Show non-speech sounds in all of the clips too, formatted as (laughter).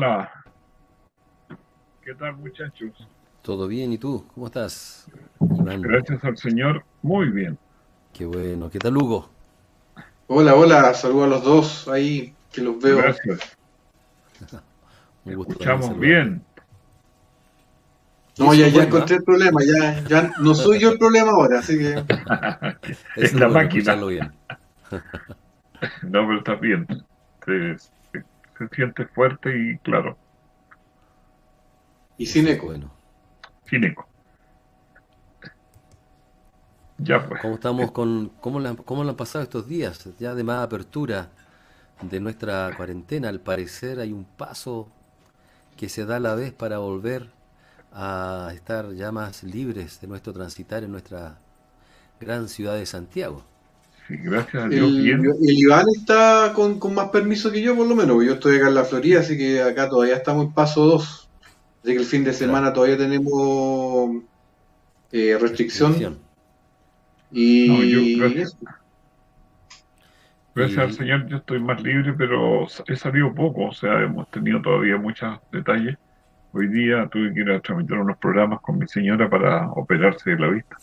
Hola. ¿Qué tal, muchachos? Todo bien, ¿y tú? ¿Cómo estás? Iván? Gracias al Señor, muy bien. Qué bueno. ¿Qué tal, Hugo? Hola, hola. Saludo a los dos ahí, que los veo. Gracias. (laughs) Me escuchamos bien. No, ya, ya encontré el problema, ya, ya no soy yo el problema ahora, así que... (laughs) es la máquina. Bien. (laughs) no, pero está bien. Sí se siente fuerte y claro. Y sin eco. Bueno. Sin eco. Ya pues. ¿Cómo estamos con, cómo cómo han pasado estos días? Ya de más apertura de nuestra cuarentena, al parecer hay un paso que se da a la vez para volver a estar ya más libres de nuestro transitar en nuestra gran ciudad de Santiago gracias a Dios. El, Iván está con, más permiso que yo, por lo menos. Yo estoy acá en la Florida, así que acá todavía estamos en paso 2. Así que el fin de semana todavía tenemos eh, restricción. Y gracias, gracias al Señor, yo estoy más libre, pero he salido poco. O sea, hemos tenido todavía muchos detalles. Hoy día tuve que ir a tramitar unos programas con mi señora para operarse de la vista.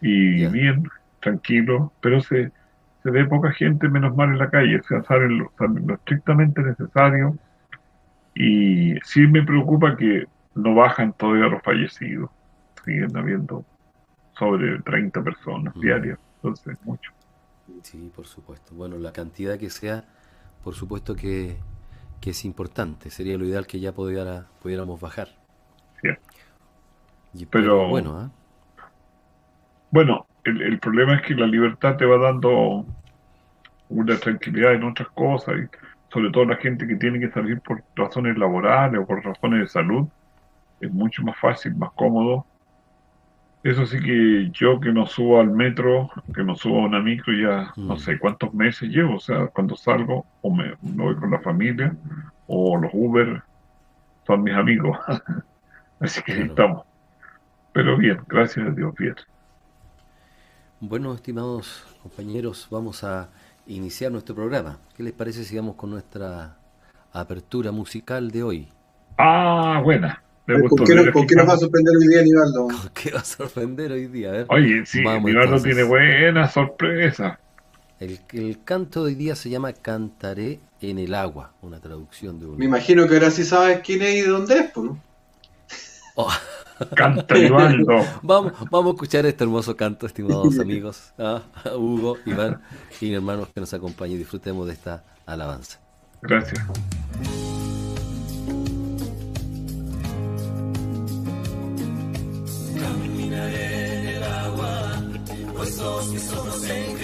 Y bien, tranquilo, pero se, se ve poca gente, menos mal en la calle, o sea, salen lo, estrictamente necesario. Y sí me preocupa que no bajan todavía los fallecidos, siguen habiendo sobre 30 personas diarias, entonces mucho. Sí, por supuesto. Bueno, la cantidad que sea, por supuesto que, que es importante. Sería lo ideal que ya pudiera, pudiéramos bajar. Sí. pero, bueno, ¿eh? Bueno, el, problema es que la libertad te va dando una tranquilidad en otras cosas, y sobre todo la gente que tiene que salir por razones laborales o por razones de salud, es mucho más fácil, más cómodo. Eso sí que yo que no subo al metro, que no subo a una micro ya no mm. sé cuántos meses llevo, o sea, cuando salgo o me, voy con la familia o los Uber son mis amigos. (laughs) Así que estamos. Pero bien, gracias a Dios, bien. Bueno, estimados compañeros, vamos a iniciar nuestro programa. ¿Qué les parece si vamos con nuestra apertura musical de hoy? Ah, buena. ¿Con, qué, nos va a sorprender hoy día, Nivaldo? (laughs) ¿Con qué va a sorprender hoy día? Oye, sí, Nivaldo tiene buena sorpresa. El, el canto de hoy día se llama Cantaré en el agua, una traducción de un... Me imagino que ahora sí sabes quién es y dónde es, ¿no? (laughs) Oh. Canta Ivaldo. (laughs) vamos, vamos a escuchar este hermoso canto, estimados amigos, a (laughs) Hugo, Iván y hermanos que nos acompañen. Disfrutemos de esta alabanza. Gracias. Caminaré en el agua, puestos que somos en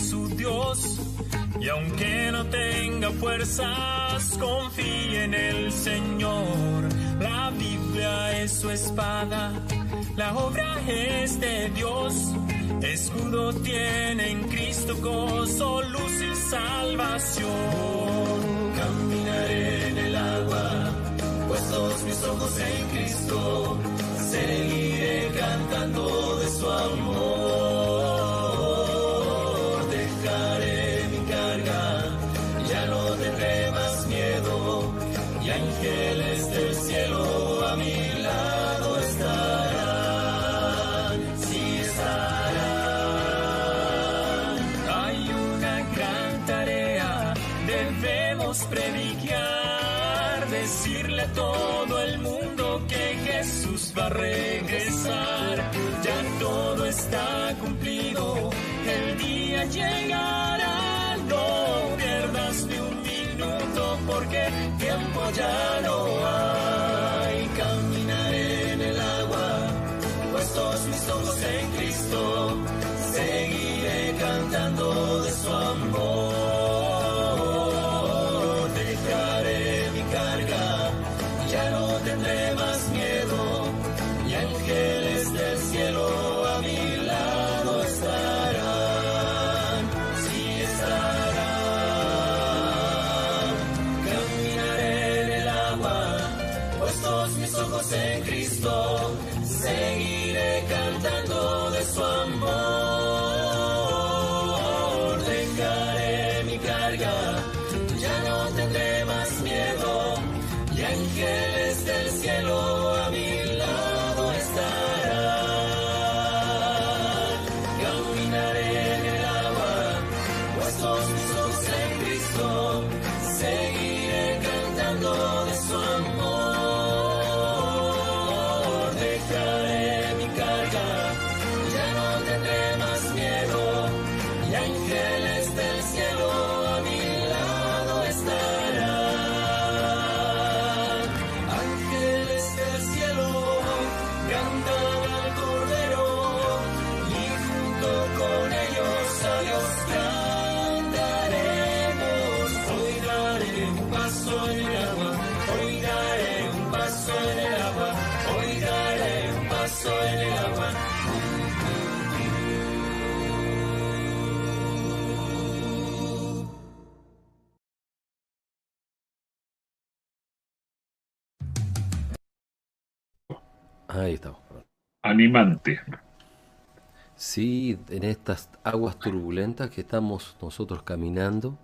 su Dios. Y aunque no tenga fuerzas, confíe en el Señor. La Biblia es su espada, la obra es de Dios. Escudo tiene en Cristo gozo, luz y salvación. Caminaré en el agua, puestos mis ojos en Cristo. Seguiré cantando de su amor. Tiempo ya no hay. Animante. Sí, en estas aguas turbulentas que estamos nosotros caminando,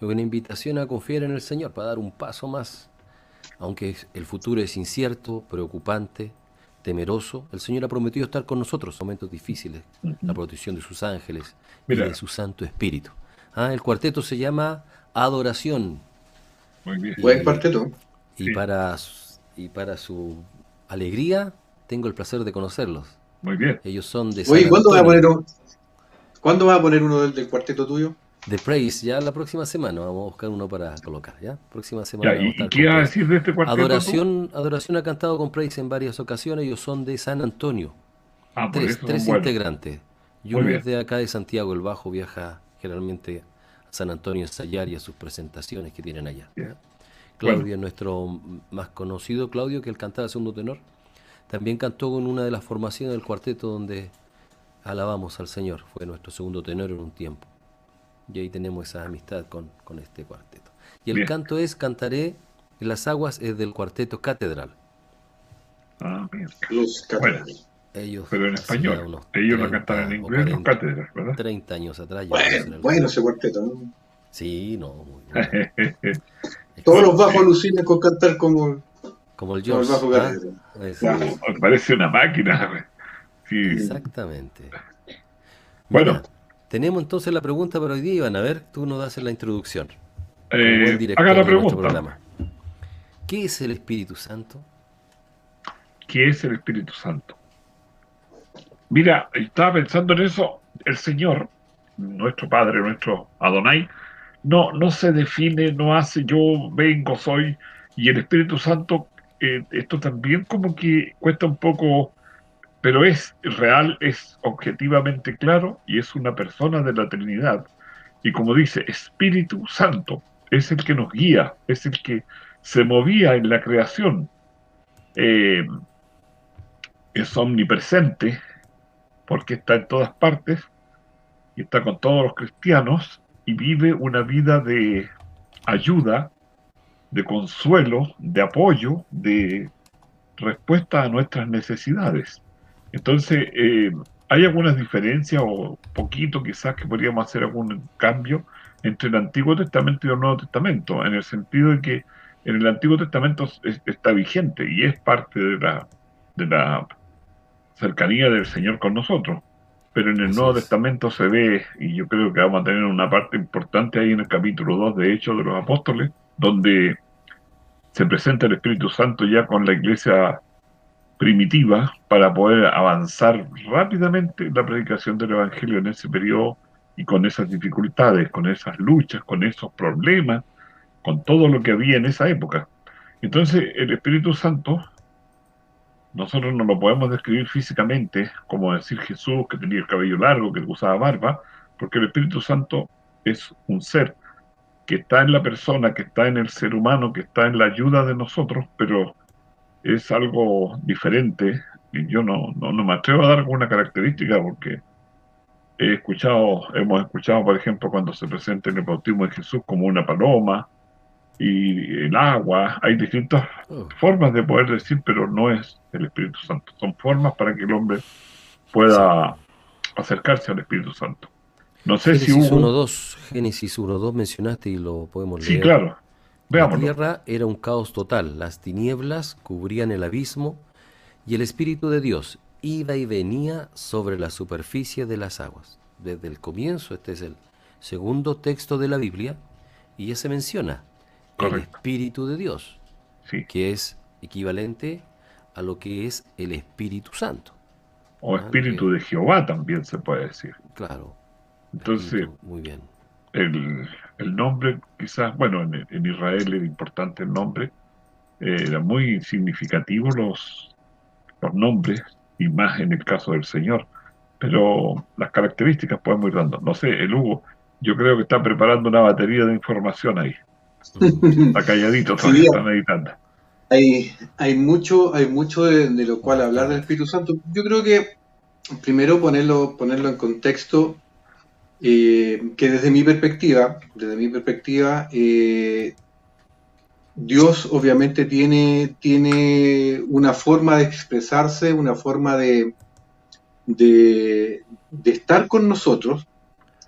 es una invitación a confiar en el Señor para dar un paso más. Aunque el futuro es incierto, preocupante, temeroso, el Señor ha prometido estar con nosotros en momentos difíciles, la protección de sus ángeles Mira. y de su Santo Espíritu. Ah, el cuarteto se llama Adoración Muy bien. Buen cuarteto. y Sí. para y para su alegría tengo el placer de conocerlos. Muy bien. Ellos son de Oye, San ¿cuándo vas a Antonio. poner, un- ¿cuándo vas a poner uno del, del cuarteto tuyo? The Praise, ya la próxima semana vamos a buscar uno para colocar, ¿ya? Próxima semana Ya, vamos a ¿y, estar y con qué vas a decir de este cuarteto? tú? Adoración, Adoración ha cantado con Praise en varias ocasiones, ellos son de San Antonio, Ah, por tres, tres integrantes. Y uno es de acá de Santiago, el bajo viaja generalmente a San Antonio a ensayar y a sus presentaciones que tienen allá. Claudio Bueno. es nuestro más conocido, Claudio, que él cantaba segundo tenor. También cantó con una de las formaciones del cuarteto donde alabamos al Señor. Fue nuestro segundo tenor en un tiempo. Y ahí tenemos esa amistad con, con este cuarteto. Y el Bien. canto es Cantaré en las aguas, es del cuarteto Catedral. Ah, bien. Los Bueno. Ellos pero en español. Ellos lo 30 cantan en o inglés, los 40, cátedras, ¿verdad? 30 años atrás. Bueno, bueno ese cuarteto. ¿no? Sí, no, muy (laughs) bueno. Todos los bajos alucinan con cantar como, Como el George. ¿ah? Catedral. Es- Claro, parece una máquina. Sí. Exactamente. Bueno. Mira, tenemos entonces la pregunta para hoy día, Iván. A ver, tú nos das la introducción. Eh, haga la pregunta. ¿Qué es el Espíritu Santo? ¿Qué es el Espíritu Santo? Mira, estaba pensando en eso, el Señor, nuestro Padre, nuestro Adonai, no, no se define, no hace yo vengo, soy, y el Espíritu Santo, eh, esto también como que cuesta un poco pero es real, es objetivamente claro y es una persona de la Trinidad. Y como dice, Espíritu Santo es el que nos guía, es el que se movía en la creación. Eh, es omnipresente porque está en todas partes y está con todos los cristianos y vive una vida de ayuda, de consuelo, de apoyo, de respuesta a nuestras necesidades. Entonces, eh, hay algunas diferencias o poquito quizás que podríamos hacer algún cambio entre el Antiguo Testamento y el Nuevo Testamento, en el sentido de que en el Antiguo Testamento está vigente y es parte de la, de la cercanía del Señor con nosotros. Pero en el Nuevo Testamento se ve, y yo creo que vamos a tener una parte importante ahí en el capítulo 2 de Hechos de los Apóstoles, donde se presenta el Espíritu Santo ya con la iglesia primitiva para poder avanzar rápidamente la predicación del Evangelio en ese periodo y con esas dificultades, con esas luchas, con esos problemas, con todo lo que había en esa época. Entonces el Espíritu Santo, nosotros no lo podemos describir físicamente, como decir Jesús que tenía el cabello largo, que usaba barba, porque el Espíritu Santo es un ser que está en la persona, que está en el ser humano, que está en la ayuda de nosotros, pero es algo diferente. Y yo no, no, me atrevo a dar alguna característica porque he escuchado, hemos escuchado, por ejemplo, cuando se presenta en el bautismo de Jesús como una paloma y el agua. Hay distintas oh. formas de poder decir, pero no es el Espíritu Santo. Son formas para que el hombre pueda acercarse al Espíritu Santo. No sé si hubo... 1.2, Génesis 1.2 mencionaste y lo podemos leer. Sí, claro. Veámoslo. La tierra era un caos total, las tinieblas cubrían el abismo y el Espíritu de Dios iba y venía sobre la superficie de las aguas. Desde el comienzo, este es el segundo texto de la Biblia, y ya se menciona el Espíritu de Dios, que es equivalente a lo que es el Espíritu Santo. O Espíritu de Jehová también se puede decir. Claro. Entonces, muy bien. El, nombre, quizás, bueno, en, Israel era importante el nombre, eh, era muy significativo los, los nombres, y más en el caso del Señor, pero las características podemos ir dando. No sé, el Hugo, yo creo que está preparando una batería de información ahí. Está calladito, todavía está meditando. Hay, hay mucho, hay mucho de, de, lo cual hablar del Espíritu Santo. Yo creo que primero ponerlo, ponerlo en contexto eh, que desde mi perspectiva, desde mi perspectiva, eh, Dios obviamente tiene, tiene una forma de expresarse, una forma de, de, estar con nosotros,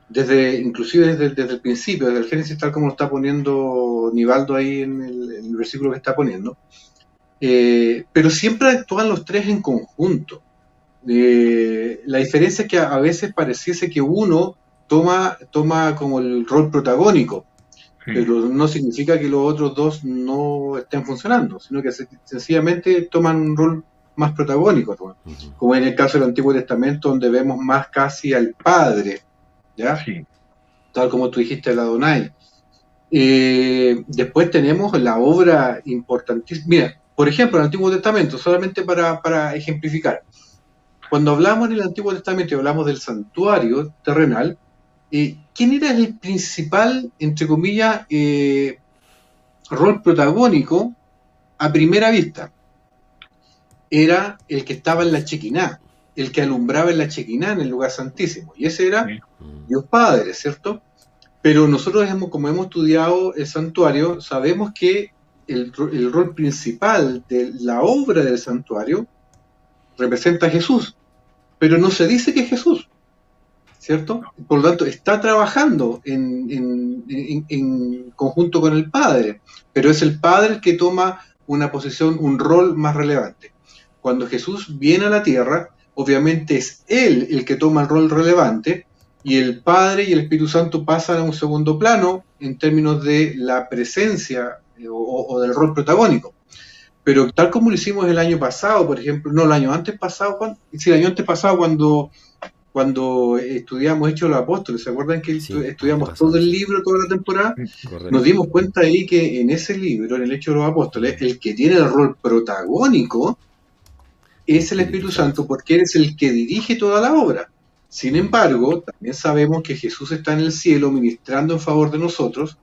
desde, inclusive desde, el principio, desde el Génesis, tal como lo está poniendo Nivaldo ahí en el, versículo que está poniendo. Eh, pero siempre actúan los tres en conjunto. la diferencia es que a veces pareciese que uno toma, toma como el rol protagónico, pero no significa que los otros dos no estén funcionando, sino que sencillamente toman un rol más protagónico, como en el caso del Antiguo Testamento, donde vemos más casi al Padre, ¿ya? Tal como tú dijiste, la Adonai. Eh, después tenemos la obra importantísima. Mira, por ejemplo, el Antiguo Testamento, solamente para, para ejemplificar. Cuando hablamos en el Antiguo Testamento y hablamos del santuario terrenal, eh, ¿quién era el principal, entre comillas, eh, rol protagónico a primera vista? Era el que estaba en la chequiná, el que alumbraba en la chequiná en el lugar santísimo. Y ese era Dios Padre, ¿cierto? Pero nosotros, como hemos estudiado el santuario, sabemos que el, el rol principal de la obra del santuario representa a Jesús. Pero no se dice que es Jesús. ¿Cierto? Por lo tanto, está trabajando en, conjunto con el padre, pero es el padre el que toma una posición, un rol más relevante. Cuando Jesús viene a la tierra, obviamente es él el que toma el rol relevante y el Padre y el Espíritu Santo pasan a un segundo plano en términos de la presencia eh, o, del rol protagónico. Pero tal como lo hicimos el año pasado, por ejemplo, no el año antes pasado, sí, el año antes pasado cuando cuando estudiamos Hechos de los Apóstoles, ¿se acuerdan que estudiamos todo el libro, toda la temporada? Nos dimos cuenta ahí que en ese libro, en el Hecho de los Apóstoles, el que tiene el rol protagónico es el Espíritu Santo porque es el que dirige toda la obra. Sin embargo, también sabemos que Jesús está en el cielo ministrando en favor de nosotros.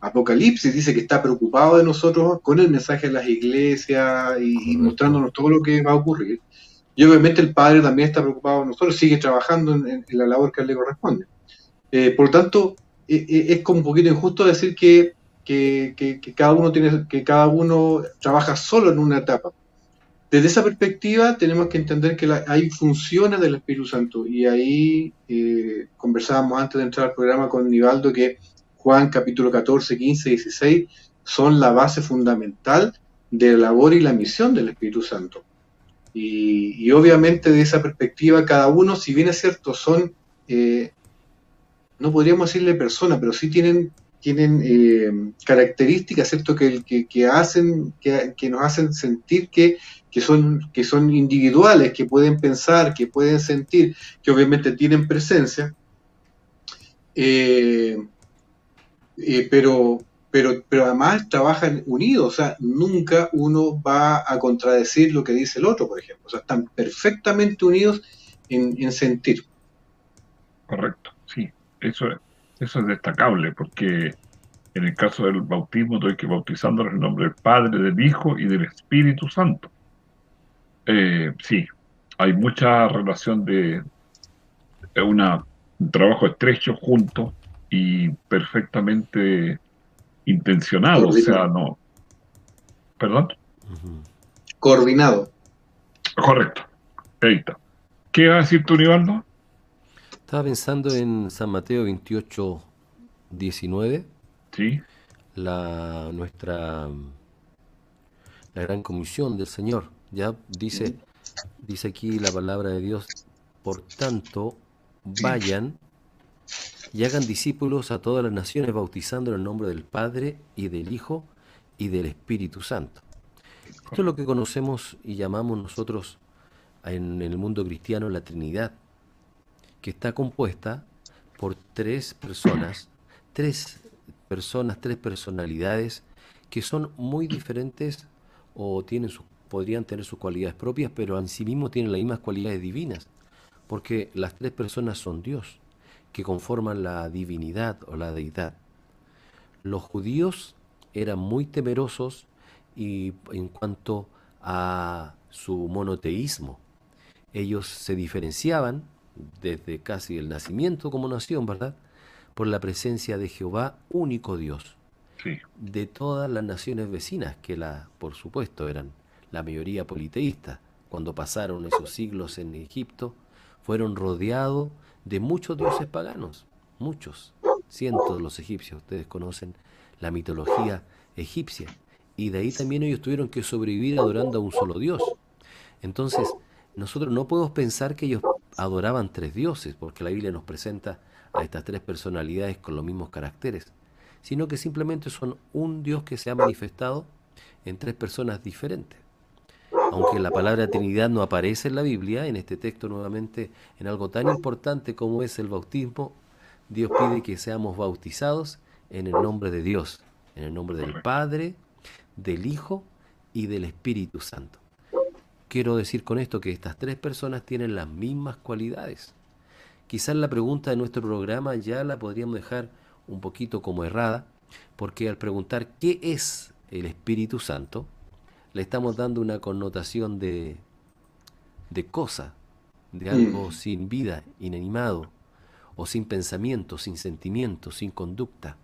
Apocalipsis dice que está preocupado de nosotros con el mensaje de las iglesias y, mostrándonos todo lo que va a ocurrir. Y obviamente el Padre también está preocupado de nosotros, sigue trabajando en, la labor que le corresponde. Eh, por lo tanto, e, e, es como un poquito injusto decir que, que, cada uno tiene, que cada uno trabaja solo en una etapa. Desde esa perspectiva tenemos que entender que hay funciones del Espíritu Santo y ahí eh, conversábamos antes de entrar al programa con Nivaldo que Juan capítulo 14, 15, 16 son la base fundamental de la labor y la misión del Espíritu Santo. Y, obviamente de esa perspectiva cada uno, si bien es cierto, son, eh, no podríamos decirle personas, pero sí tienen, tienen eh, características, ¿cierto? Que, que, hacen, que, nos hacen sentir que, son, que son individuales, que pueden pensar, que pueden sentir, que obviamente tienen presencia. Eh, pero, pero, pero además trabajan unidos, o sea, nunca uno va a contradecir lo que dice el otro, por ejemplo, o sea, están perfectamente unidos en, sentir. Correcto, sí, eso, eso es destacable, porque en el caso del bautismo, estoy que bautizando en nombre del Padre, del Hijo y del Espíritu Santo. Eh, sí, hay mucha relación de, una, un trabajo estrecho junto y perfectamente intencionado, o sea, no. ¿Perdón? Coordinado. Correcto. Ahí está. ¿Qué va a decir tú, Nivaldo? Estaba pensando en San Mateo 28, 19. Sí. La, nuestra, la gran comisión del Señor. Ya dice, dice aquí la palabra de Dios, por tanto, vayan y hagan discípulos a todas las naciones, bautizando en el nombre del Padre y del Hijo y del Espíritu Santo. Esto es lo que conocemos y llamamos nosotros en el mundo cristiano la Trinidad, que está compuesta por tres personas, tres personas, tres personalidades que son muy diferentes o tienen podrían tener sus cualidades propias, pero en sí mismos tienen las mismas cualidades divinas, porque las tres personas son Dios que conforman la divinidad o la deidad. Los judíos eran muy temerosos y en cuanto a su monoteísmo. Ellos se diferenciaban desde casi el nacimiento como nación, ¿verdad? Por la presencia de Jehová, único Dios. De todas las naciones vecinas, que la, por supuesto eran la mayoría politeísta, cuando pasaron esos siglos en Egipto, fueron rodeados de muchos dioses paganos, muchos, cientos los egipcios. Ustedes conocen la mitología egipcia. Y de ahí también ellos tuvieron que sobrevivir adorando a un solo Dios. Entonces, nosotros no podemos pensar que ellos adoraban tres dioses, porque la Biblia nos presenta a estas tres personalidades con los mismos caracteres, sino que simplemente son un Dios que se ha manifestado en tres personas diferentes aunque la palabra Trinidad no aparece en la Biblia, en este texto nuevamente, en algo tan importante como es el bautismo, Dios pide que seamos bautizados en el nombre de Dios, en el nombre del Padre, del Hijo y del Espíritu Santo. Quiero decir con esto que estas tres personas tienen las mismas cualidades. Quizás la pregunta de nuestro programa ya la podríamos dejar un poquito como errada, porque al preguntar qué es el Espíritu Santo, le estamos dando una connotación de, de cosa, de algo mm. sin vida, inanimado, o sin pensamiento, sin sentimiento, sin conducta.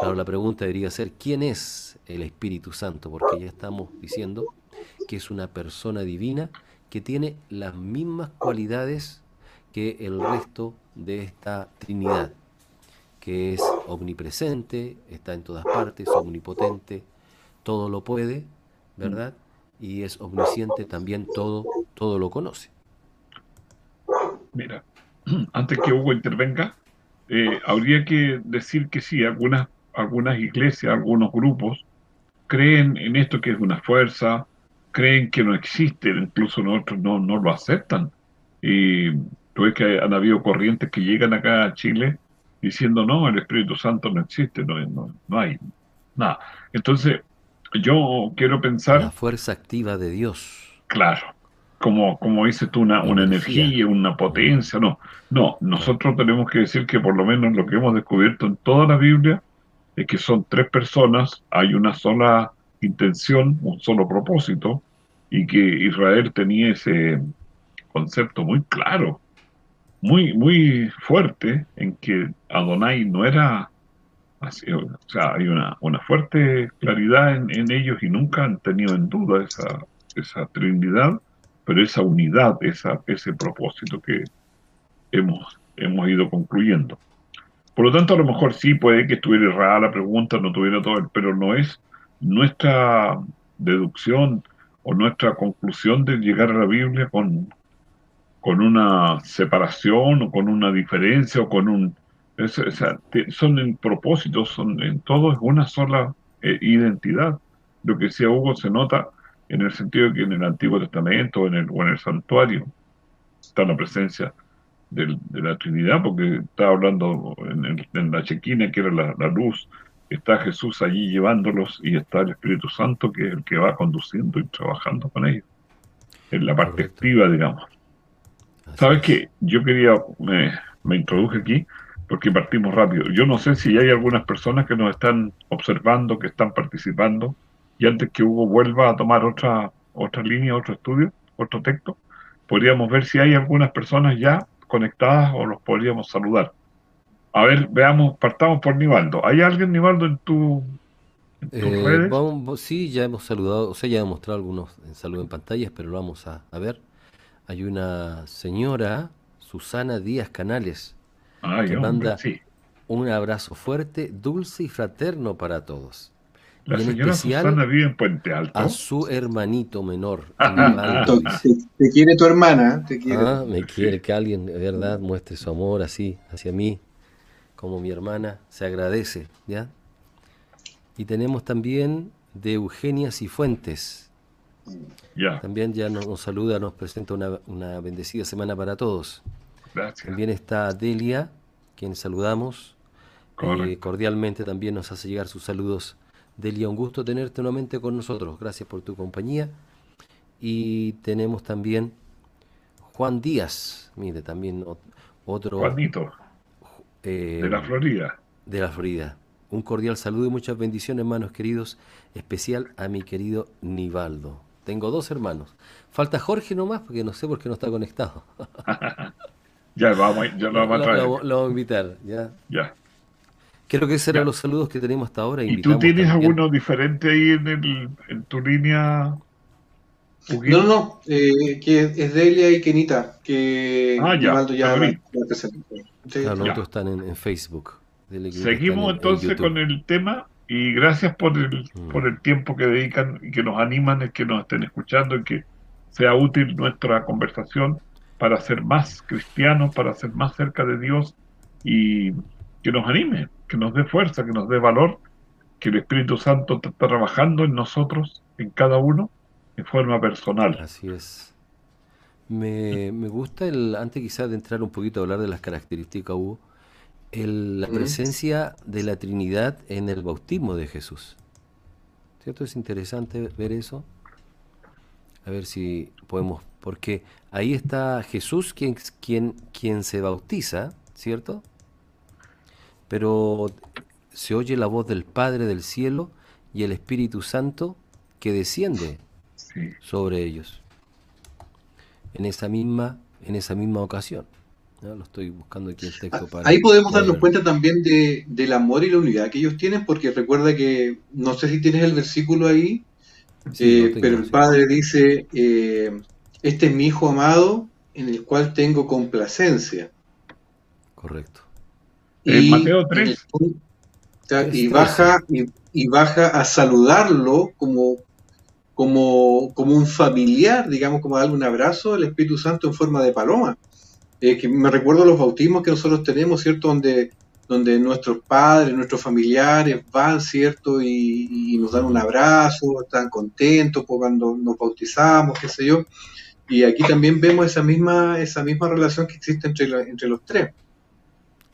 Claro, la pregunta debería ser, ¿quién es el Espíritu Santo? Porque ya estamos diciendo que es una persona divina que tiene las mismas cualidades que el resto de esta Trinidad, que es omnipresente, está en todas partes, omnipotente, todo lo puede, ¿verdad? Y es omnisciente también, todo, todo lo conoce. Mira, (clears throat) antes que Hugo intervenga, eh, habría que decir que sí, algunas, algunas iglesias, algunos grupos creen en esto que es una fuerza, creen que no existe, incluso nosotros no, no lo aceptan. Y tú ves que han habido corrientes que llegan acá a Chile diciendo, no, el Espíritu Santo no existe, no, no, no hay nada. Entonces, yo quiero pensar... La fuerza activa de Dios. Claro, como, como dices tú, una, una energía, una potencia, no. No, nosotros tenemos que decir que por lo menos lo que hemos descubierto en toda la Biblia es que son tres personas, hay una sola intención, un solo propósito, y que Israel tenía ese concepto muy claro, muy, muy fuerte, en que Adonai no era o sea, hay una, una fuerte claridad en, en ellos y nunca han tenido en duda esa, esa Trinidad, pero esa unidad, esa, ese propósito que hemos, hemos ido concluyendo. Por lo tanto, a lo mejor sí puede que estuviera errada la pregunta, no tuviera todo, pero no es nuestra deducción o nuestra conclusión de llegar a la Biblia con, con una separación o con una diferencia o con un... son en propósitos, son en todo es una sola eh, identidad. Lo que decía Hugo se nota en el sentido de que en el Antiguo Testamento en el, o en el santuario está la presencia de la Trinidad, porque está hablando en, la chequina, que era la, luz, está Jesús allí llevándolos y está el Espíritu Santo, que es el que va conduciendo y trabajando con ellos. En la parte activa, digamos. ¿Sabes qué? Yo quería, me, me introduje aquí porque partimos rápido. Yo no sé si hay algunas personas que nos están observando, que están participando, y antes que Hugo vuelva a tomar otra, otra línea, otro estudio, otro texto, podríamos ver si hay algunas personas ya conectadas o los podríamos saludar. A ver, veamos, partamos por Nivaldo. ¿Hay alguien, Nivaldo, en tu, eh, sí, ya hemos saludado, o sea, ya hemos mostrado algunos en saludo en pantallas, pero lo vamos a, ver. Hay una señora, Susana Díaz Canales, que manda un abrazo fuerte, dulce y fraterno para todos. La señora Susana vive en Puente Alto. A su hermanito menor. (laughs) te, quiere tu hermana. Te quiere. Ah, me quiere que alguien, de verdad, muestre su amor así hacia mí, como mi hermana. Se agradece, ¿ya? Y tenemos también de Eugenia Cifuentes. Ya. También ya nos, saluda, nos presenta una, bendecida semana para todos. Gracias. También está Delia, quien saludamos. Eh, cordialmente también nos hace llegar sus saludos Delia, un gusto tenerte nuevamente con nosotros. Gracias por tu compañía. Y tenemos también Juan Díaz, mire, también otro... Juanito. Eh, de la Florida. De la Florida. Un cordial saludo y muchas bendiciones, hermanos queridos. Especial a mi querido Nivaldo. Tengo dos hermanos. Falta Jorge nomás, porque no sé por qué no está conectado. (laughs) ya, vamos, ya lo vamos a traer. Lo, lo, vamos a invitar, ¿ya? Ya. Creo que esos eran los saludos que tenemos hasta ahora. ¿Y tú tienes alguno diferente ahí en, el, en tu línea? No, no, eh, que es Delia y Kenita, que ah, ya, ya, Claro, los otros están en, Facebook. Seguimos entonces con el tema y gracias por el, mm. por el tiempo que dedican y que nos animan, es que nos estén escuchando y que sea útil nuestra conversación para ser más cristianos, para ser más cerca de Dios y que nos anime que nos dé fuerza, que nos dé valor, que el Espíritu Santo está trabajando en nosotros, en cada uno, de forma personal. Así es. Me, gusta, el antes quizás de entrar un poquito a hablar de las características, Hugo, el, la presencia de la Trinidad en el bautismo de Jesús. ¿Cierto? Es interesante ver eso. A ver si podemos, porque ahí está Jesús quien, quien, quien se bautiza, ¿cierto? pero se oye la voz del Padre del cielo y el Espíritu Santo que desciende sobre ellos en esa misma en esa misma ocasión. Lo estoy buscando aquí el texto para. Ahí podemos darnos cuenta también de, del amor y la unidad que ellos tienen, porque recuerda que, no sé si tienes el versículo ahí, eh, pero el Padre dice: eh, Este es mi Hijo amado, en el cual tengo complacencia. Correcto. Y, Mateo 3. y, baja, y, baja a saludarlo como, como, como un familiar, digamos, como darle un abrazo al Espíritu Santo en forma de paloma. Eh, que me recuerdo los bautismos que nosotros tenemos, ¿cierto? Donde, donde nuestros padres, nuestros familiares van, ¿cierto? Y, nos dan un abrazo, están contentos cuando nos bautizamos, qué sé yo. Y aquí también vemos esa misma, esa misma relación que existe entre, entre los tres.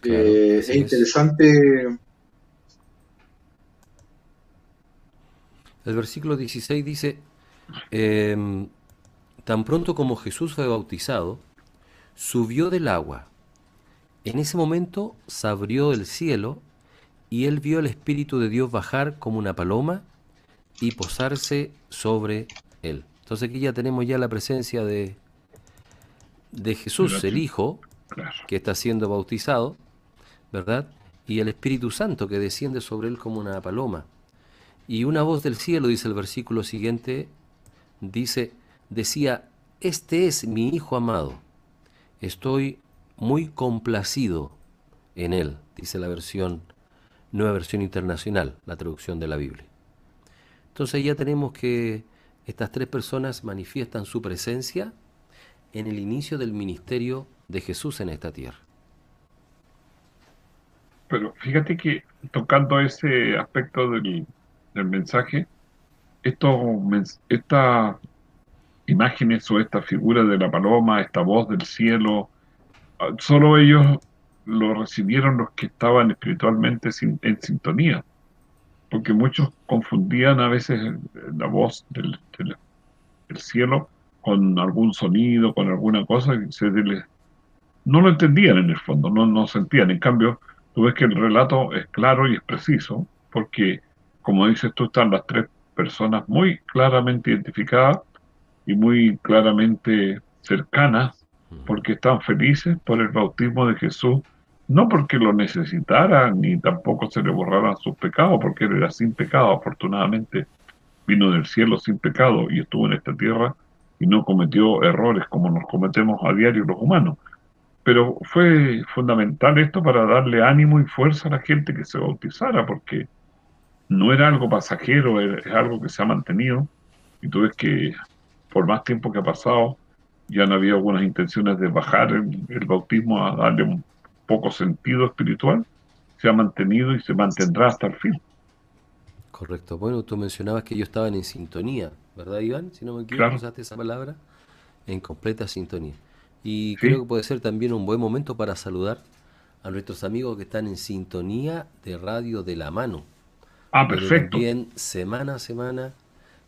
Eh, es interesante. El versículo 16 dice, em, Tan pronto como Jesús fue bautizado, subió del agua. En ese momento se abrió el cielo y él vio al Espíritu de Dios bajar como una paloma y posarse sobre él. Entonces aquí ya tenemos ya la presencia de, de Jesús, el Hijo, que está siendo bautizado, ¿verdad? Y el Espíritu Santo que desciende sobre él como una paloma. Y una voz del cielo, dice el versículo siguiente, dice, decía, este es mi Hijo amado, estoy muy complacido en él, dice la versión, nueva versión internacional, la traducción de la Biblia. Entonces ya tenemos que estas tres personas manifiestan su presencia en el inicio del ministerio de Jesús en esta tierra. Pero fíjate que tocando ese aspecto del, mensaje, esto, estas imágenes o esta figura de la paloma, esta voz del cielo, ah, solo ellos lo recibieron los que estaban espiritualmente en sintonía, porque muchos confundían a veces la voz del, del cielo con algún sonido, con alguna cosa, y se no lo entendían en el fondo, no, no sentían. En cambio, tú ves que el relato es claro y es preciso, porque, como dices tú, están las tres personas muy claramente identificadas y muy claramente cercanas, porque están felices por el bautismo de Jesús, no porque lo necesitaran ni tampoco se le borraran sus pecados, porque él era sin pecado, afortunadamente vino del cielo sin pecado y estuvo en esta tierra y no cometió errores como nos cometemos a diario los humanos. Pero fue fundamental esto para darle ánimo y fuerza a la gente que se bautizara, porque no era algo pasajero, es algo que se ha mantenido. Y tú ves que por más tiempo que ha pasado, ya no había algunas intenciones de bajar el, el bautismo a darle un poco sentido espiritual, se ha mantenido y se mantendrá hasta el fin. Correcto. Bueno, tú mencionabas que ellos estaban en sintonía, ¿verdad, Iván? Si no me equivoco, usaste esa palabra. En completa sintonía. Y creo que puede ser también un buen momento para saludar a nuestros amigos que están en sintonía de Radio de la Mano. Ah, perfecto. También semana a semana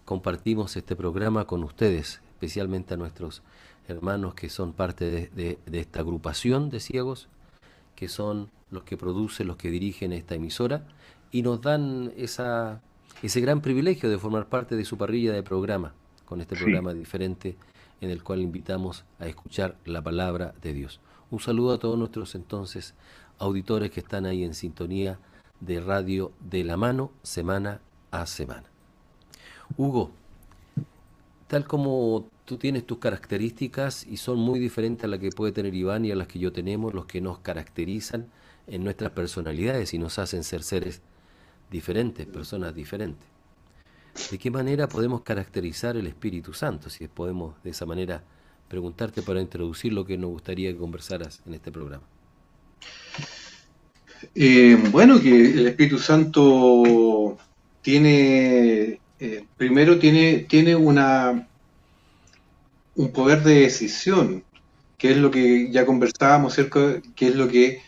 compartimos este programa con ustedes, especialmente a nuestros hermanos que son parte de esta agrupación de ciegos, que son los que producen, los que dirigen esta emisora y nos dan esa, ese gran privilegio de formar parte de su parrilla de programa, con este programa diferente en el cual invitamos a escuchar la palabra de Dios. Un saludo a todos nuestros entonces auditores que están ahí en sintonía de Radio de la Mano semana a semana. Hugo, tal como tú tienes tus características y son muy diferentes a las que puede tener Iván y a las que yo tenemos, los que nos caracterizan en nuestras personalidades y nos hacen ser seres diferentes, personas diferentes. ¿De qué manera podemos caracterizar el Espíritu Santo? Si podemos de esa manera preguntarte para introducir lo que nos gustaría que conversaras en este programa. Eh, bueno, que el Espíritu Santo tiene, eh, primero tiene, tiene una, un poder de decisión, que es lo que ya conversábamos acerca, que es lo que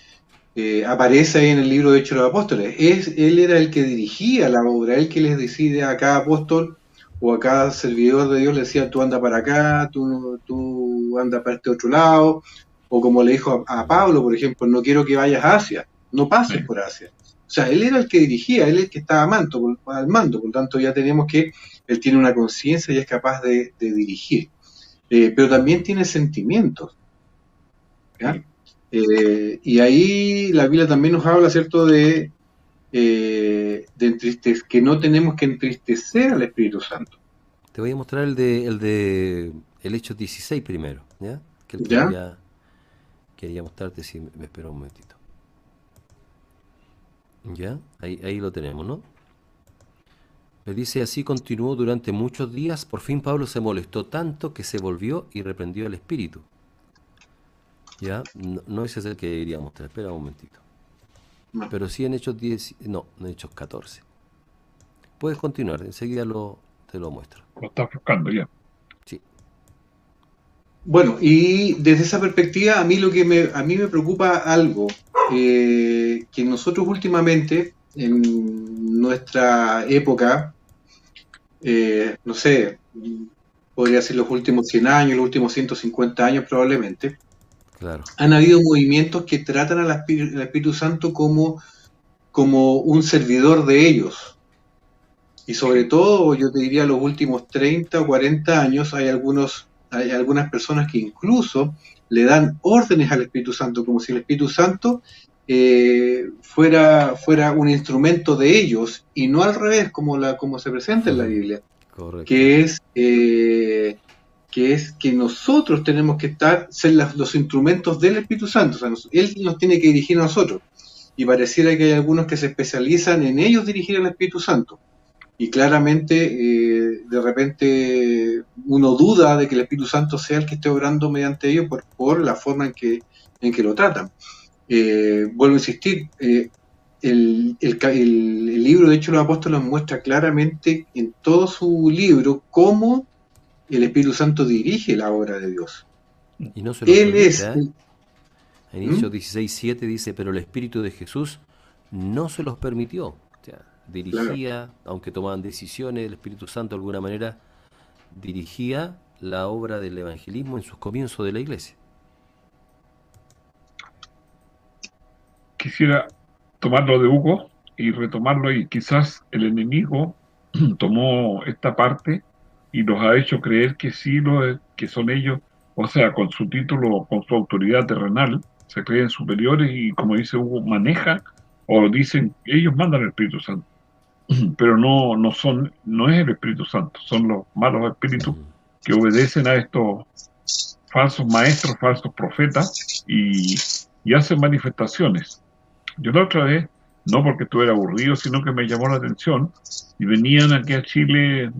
eh, aparece ahí en el libro de Hechos de los Apóstoles. Es, él era el que dirigía la obra, él que les decide a cada apóstol o a cada servidor de Dios, le decía, tú anda para acá, tú, tú anda para este otro lado, o como le dijo a, Pablo, por ejemplo, no quiero que vayas a Asia, no pases por Asia. O sea, él era el que dirigía, él es el que estaba manto, al mando, por lo tanto ya tenemos que él tiene una conciencia y es capaz de, dirigir. Eh, pero también tiene sentimientos. ¿ya? Eh, y ahí la Biblia también nos habla, ¿cierto?, de, eh, de que no tenemos que entristecer al Espíritu Santo. Te voy a mostrar el de el de el Hecho 16 primero, ¿ya? Que Quería, quería, mostrarte si me, espero un momentito. ¿Ya? Ahí, ahí lo tenemos, ¿no? Me dice, así continuó durante muchos días, por fin Pablo se molestó tanto que se volvió y reprendió al Espíritu. ¿Ya? No, ese es el que debería mostrar. Espera un momentito. Pero sí en Hechos 10, no, en Hechos 14. Puedes continuar, enseguida lo, te lo muestro. Lo estás buscando ya. Sí. Bueno, y desde esa perspectiva, a mí lo que me, a mí me preocupa algo, eh, que nosotros últimamente, en nuestra época, eh, no sé, podría ser los últimos 100 años, los últimos 150 años probablemente, claro. han habido movimientos que tratan al Espíritu, Santo como, como un servidor de ellos. Y sobre todo, yo te diría, los últimos 30 o 40 años hay, algunos, hay algunas personas que incluso le dan órdenes al Espíritu Santo, como si el Espíritu Santo eh, fuera, fuera un instrumento de ellos y no al revés, como, la, como se presenta en la Biblia. Que es, eh, que es que nosotros tenemos que estar, ser los instrumentos del Espíritu Santo. O sea, él nos tiene que dirigir a nosotros. Y pareciera que hay algunos que se especializan en ellos dirigir al Espíritu Santo. Y claramente, eh, de repente, uno duda de que el Espíritu Santo sea el que esté obrando mediante ellos por, por la forma en que, en que lo tratan. Eh, vuelvo a insistir, eh, el, libro de Hechos de los Apóstoles muestra claramente en todo su libro cómo el Espíritu Santo dirige la obra de Dios. Y no se lo Él es. ¿eh? En Hechos 16.7 dice, pero el Espíritu de Jesús no se los permitió. dirigía, aunque tomaban decisiones, el Espíritu Santo de alguna manera dirigía la obra del evangelismo en sus comienzos de la iglesia. Quisiera tomarlo de Hugo y retomarlo y quizás el enemigo (clears throat) tomó esta parte y nos ha hecho creer que sí lo que son ellos, o sea, con su título, con su autoridad terrenal, se creen superiores y como dice Hugo, maneja o dicen, ellos mandan el Espíritu Santo. (clears throat) Pero no, no son, no es el Espíritu Santo, son los malos espíritus que obedecen a estos falsos maestros, falsos profetas y, y hacen manifestaciones. Yo la otra vez, no porque estuviera aburrido, sino que me llamó la atención y venían aquí a Chile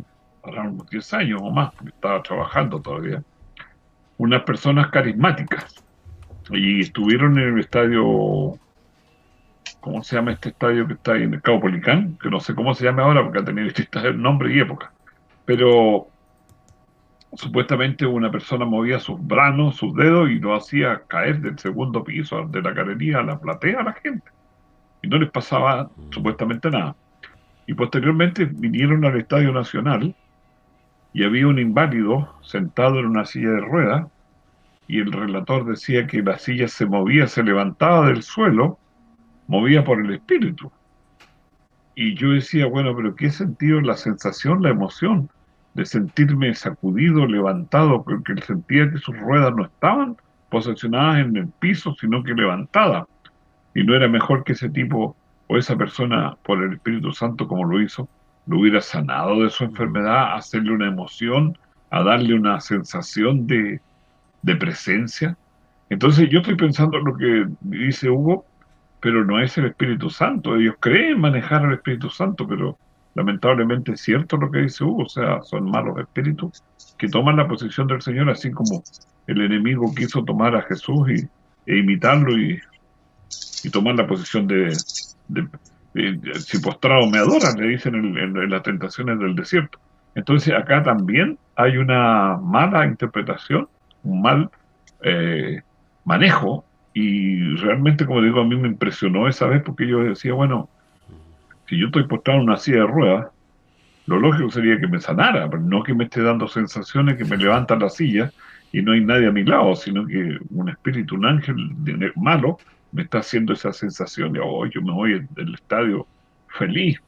para unos 10 años o más, porque estaba trabajando todavía, unas personas carismáticas y estuvieron en el estadio, ¿cómo se llama este estadio que está ahí en el Cabo Policán? Que no sé cómo se llama ahora porque ha tenido distintos nombres y época, pero supuestamente una persona movía sus branos, sus dedos y lo hacía caer del segundo piso de la galería a la platea a la gente. Y no les pasaba supuestamente nada. Y posteriormente vinieron al Estadio Nacional y había un inválido sentado en una silla de ruedas y el relator decía que la silla se movía, se levantaba del suelo, movía por el espíritu. Y yo decía, bueno, pero ¿qué sentido la sensación, la emoción? De sentirme sacudido, levantado, porque sentía que sus ruedas no estaban posicionadas en el piso, sino que levantadas. Y no era mejor que ese tipo o esa persona, por el Espíritu Santo, como lo hizo, lo hubiera sanado de su enfermedad, hacerle una emoción, a darle una sensación de, de presencia. Entonces yo estoy pensando en lo que dice Hugo, pero no es el Espíritu Santo. Ellos creen manejar al Espíritu Santo, pero lamentablemente es cierto lo que dice Hugo, o sea, son malos espíritus que toman la posición del Señor, así como el enemigo quiso tomar a Jesús y, e imitarlo y, tomar la posición de, si postrado me adora, le dicen en, las tentaciones del desierto. Entonces acá también hay una mala interpretación, un mal eh, manejo y realmente, como digo, a mí me impresionó esa vez porque yo decía, bueno, si yo estoy postrado en una silla de ruedas, lo lógico sería que me sanara, pero no que me esté dando sensaciones que me levantan la silla y no hay nadie a mi lado, sino que un espíritu, un ángel malo, me está haciendo esa sensación de, oh, yo me voy del estadio feliz,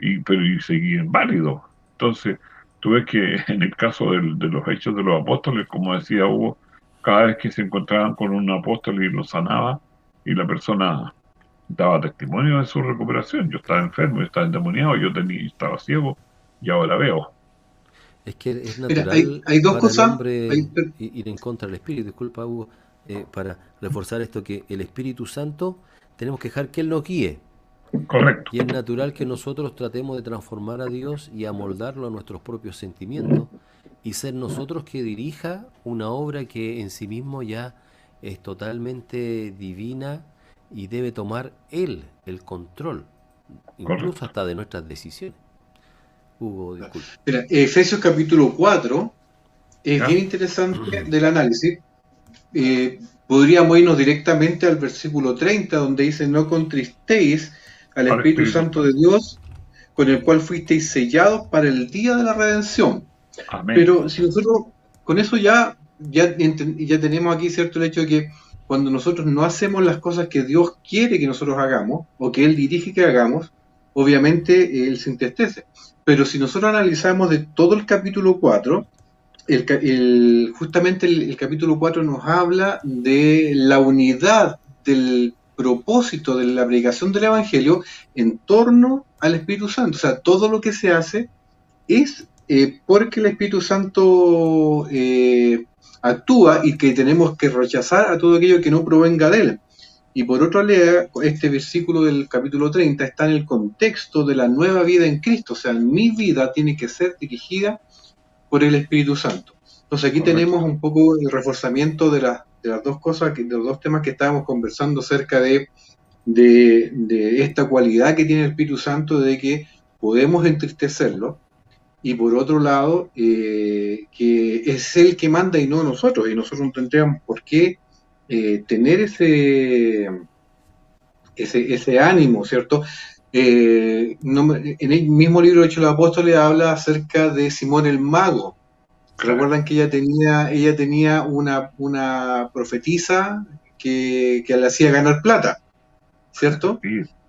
y, pero y seguí inválido. Entonces, tú ves que (laughs) en el caso de los hechos de los apóstoles, como decía Hugo, cada vez que se encontraban con un apóstol y lo sanaba, y la persona daba testimonio de su recuperación. Yo estaba enfermo, yo estaba endemoniado, yo tenía, estaba ciego y ahora veo. Es que es natural hay, dos cosas. ir en contra del Espíritu. Disculpa, Hugo, eh, para reforzar esto, que el Espíritu Santo tenemos que dejar que Él nos guíe. Correcto. Y es natural que nosotros tratemos de transformar a Dios y amoldarlo a nuestros propios sentimientos y ser nosotros que dirija una obra que en sí mismo ya es totalmente divina y debe tomar él el control, incluso hasta de nuestras decisiones. Hugo, disculpe. Efesios capítulo 4 es bien interesante del análisis. Eh, podríamos irnos directamente al versículo 30, donde dice: No contristéis al Espíritu, Santo de Dios, con el cual fuisteis sellados para el día de la redención. Pero si nosotros con eso ya, ya, ya tenemos aquí cierto el hecho de que cuando nosotros no hacemos las cosas que Dios quiere que nosotros hagamos o que Él dirige que hagamos, obviamente Él se entristece. Pero si nosotros analizamos de todo el capítulo 4, el, justamente el, capítulo 4 nos habla de la unidad del propósito de la predicación del Evangelio en torno al Espíritu Santo. O sea, todo lo que se hace es eh, porque el Espíritu Santo eh, actúa y que tenemos que rechazar a todo aquello que no provenga de él. Y por otro lado, este versículo del capítulo 30 está en el contexto de la nueva vida en Cristo. O sea, mi vida tiene que ser dirigida por el Espíritu Santo. Entonces aquí tenemos un poco el reforzamiento de, de, las dos cosas, de los dos temas que estábamos conversando acerca de, de, esta cualidad que tiene el Espíritu Santo de que podemos entristecerlo y por otro lado eh, que es el que manda y no nosotros y nosotros no tendríamos por qué eh, tener ese, ese, ese ánimo, ¿cierto? Eh, en el mismo libro de Hechos de los Apóstoles habla acerca de Simón el Mago. Recuerdan que ella tenía, ella tenía una, una profetisa que, le hacía ganar plata, ¿cierto?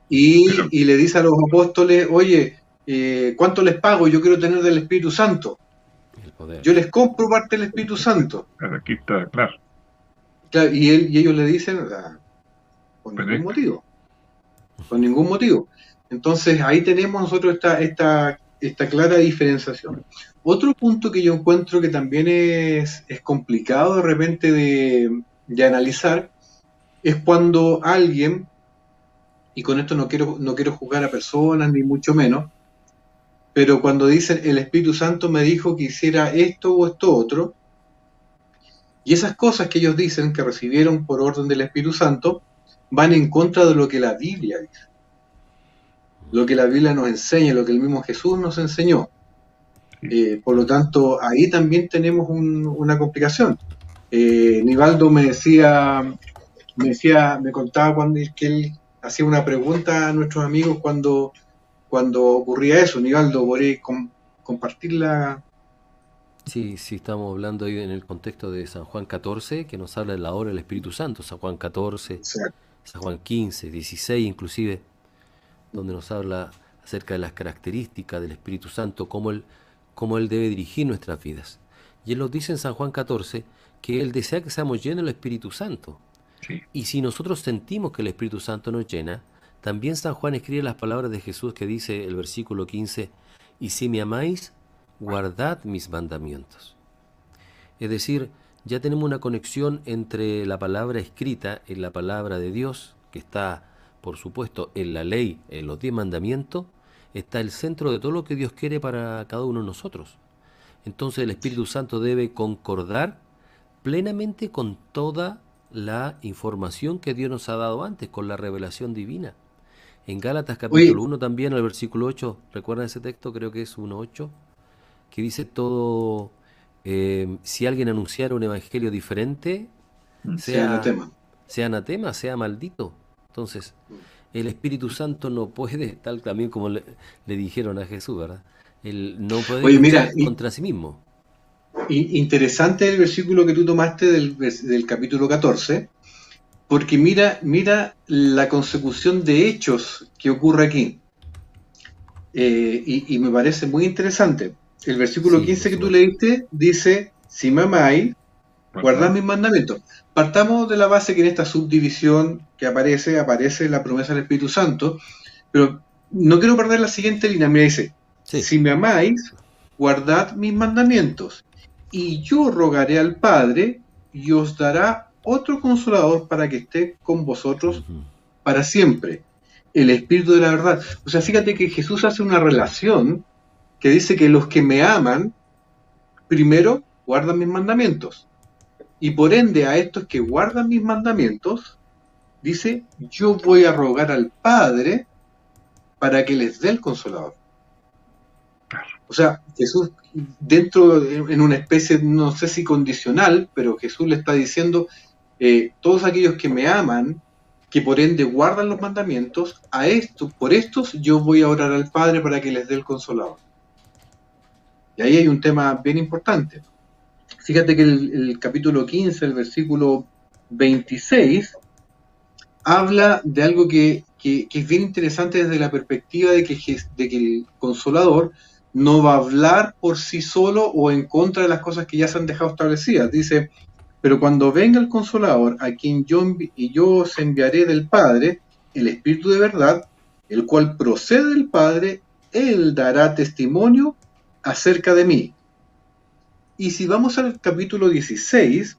y, le dice a los apóstoles, oye, eh, ¿cuánto les pago? Yo quiero tener del Espíritu Santo. Yo les compro parte del Espíritu Santo. Aquí está, claro. y, él, y ellos le dicen, ah, por ningún motivo. Por ningún motivo. Entonces ahí tenemos nosotros esta, esta, esta clara diferenciación. Otro punto que yo encuentro que también es, complicado de repente de, analizar es cuando alguien, y con esto no quiero, no quiero juzgar a personas ni mucho menos, pero cuando dicen el Espíritu Santo me dijo que hiciera esto o esto otro, y esas cosas que ellos dicen que recibieron por orden del Espíritu Santo van en contra de lo que la Biblia dice lo que la Biblia nos enseña, lo que el mismo Jesús nos enseñó. Eh, por lo tanto, ahí también tenemos una complicación. Eh, Nivaldo me decía, me decía, me contaba cuando que él hacía una pregunta a nuestros amigos cuando, cuando ocurría eso. Nivaldo, ¿podría compartirla? Sí, sí, estamos hablando ahí en el contexto de San Juan 14, que nos habla de la obra del Espíritu Santo, San Juan 14, San Juan 15, 16 inclusive donde nos habla acerca de las características del Espíritu Santo, cómo él, cómo él debe dirigir nuestras vidas. Y él nos dice en San Juan 14 que Él desea que seamos llenos del Espíritu Santo. Y si nosotros sentimos que el Espíritu Santo nos llena, también San Juan escribe las palabras de Jesús que dice el versículo 15, y si me amáis, guardad mis mandamientos. Es decir, ya tenemos una conexión entre la palabra escrita y la palabra de Dios, que está por supuesto, en la ley, en los diez mandamientos, está el centro de todo lo que Dios quiere para cada uno de nosotros. Entonces el Espíritu Santo debe concordar plenamente con toda la información que Dios nos ha dado antes, con la revelación divina. En Gálatas capítulo 1 también, al versículo 8, ¿recuerdan ese texto? Creo que es 1.8, que dice todo, eh, si alguien anunciara un evangelio diferente, sea, sea anatema, sea, anatema, sea maldito. Entonces, el Espíritu Santo no puede, tal también como le, dijeron a Jesús, ¿verdad? Él no puede Oye, contra sí mismo. Interesante el versículo que tú tomaste del, capítulo 14, porque mira, mira la consecución de hechos que ocurre aquí. Eh, y, me parece muy interesante. El versículo 15 que tú leíste dice, si me amáis, guardad mis mandamientos. Partamos de la base que en esta subdivisión que aparece, aparece la promesa del Espíritu Santo, pero no quiero perder la siguiente línea. Me dice, si me amáis, guardad mis mandamientos, y yo rogaré al Padre y os dará otro consolador para que esté con vosotros para siempre, el Espíritu de la verdad. O sea, fíjate que Jesús hace una relación que dice que los que me aman, primero guardan mis mandamientos. Y por ende a estos que guardan mis mandamientos, dice, yo voy a rogar al Padre para que les dé el consolador. O sea, Jesús, dentro, en una especie, no sé si condicional, pero Jesús le está diciendo, eh, todos aquellos que me aman, que por ende guardan los mandamientos, a estos, por estos yo voy a orar al Padre para que les dé el consolador. Y ahí hay un tema bien importante. Fíjate que el, capítulo 15, el versículo 26, habla de algo que, es bien interesante desde la perspectiva de que, de que el consolador no va a hablar por sí solo o en contra de las cosas que ya se han dejado establecidas. Dice, pero cuando venga el consolador, a quien yo, y yo os enviaré del Padre, el Espíritu de verdad, el cual procede del Padre, él dará testimonio acerca de mí. Y si vamos al capítulo 16,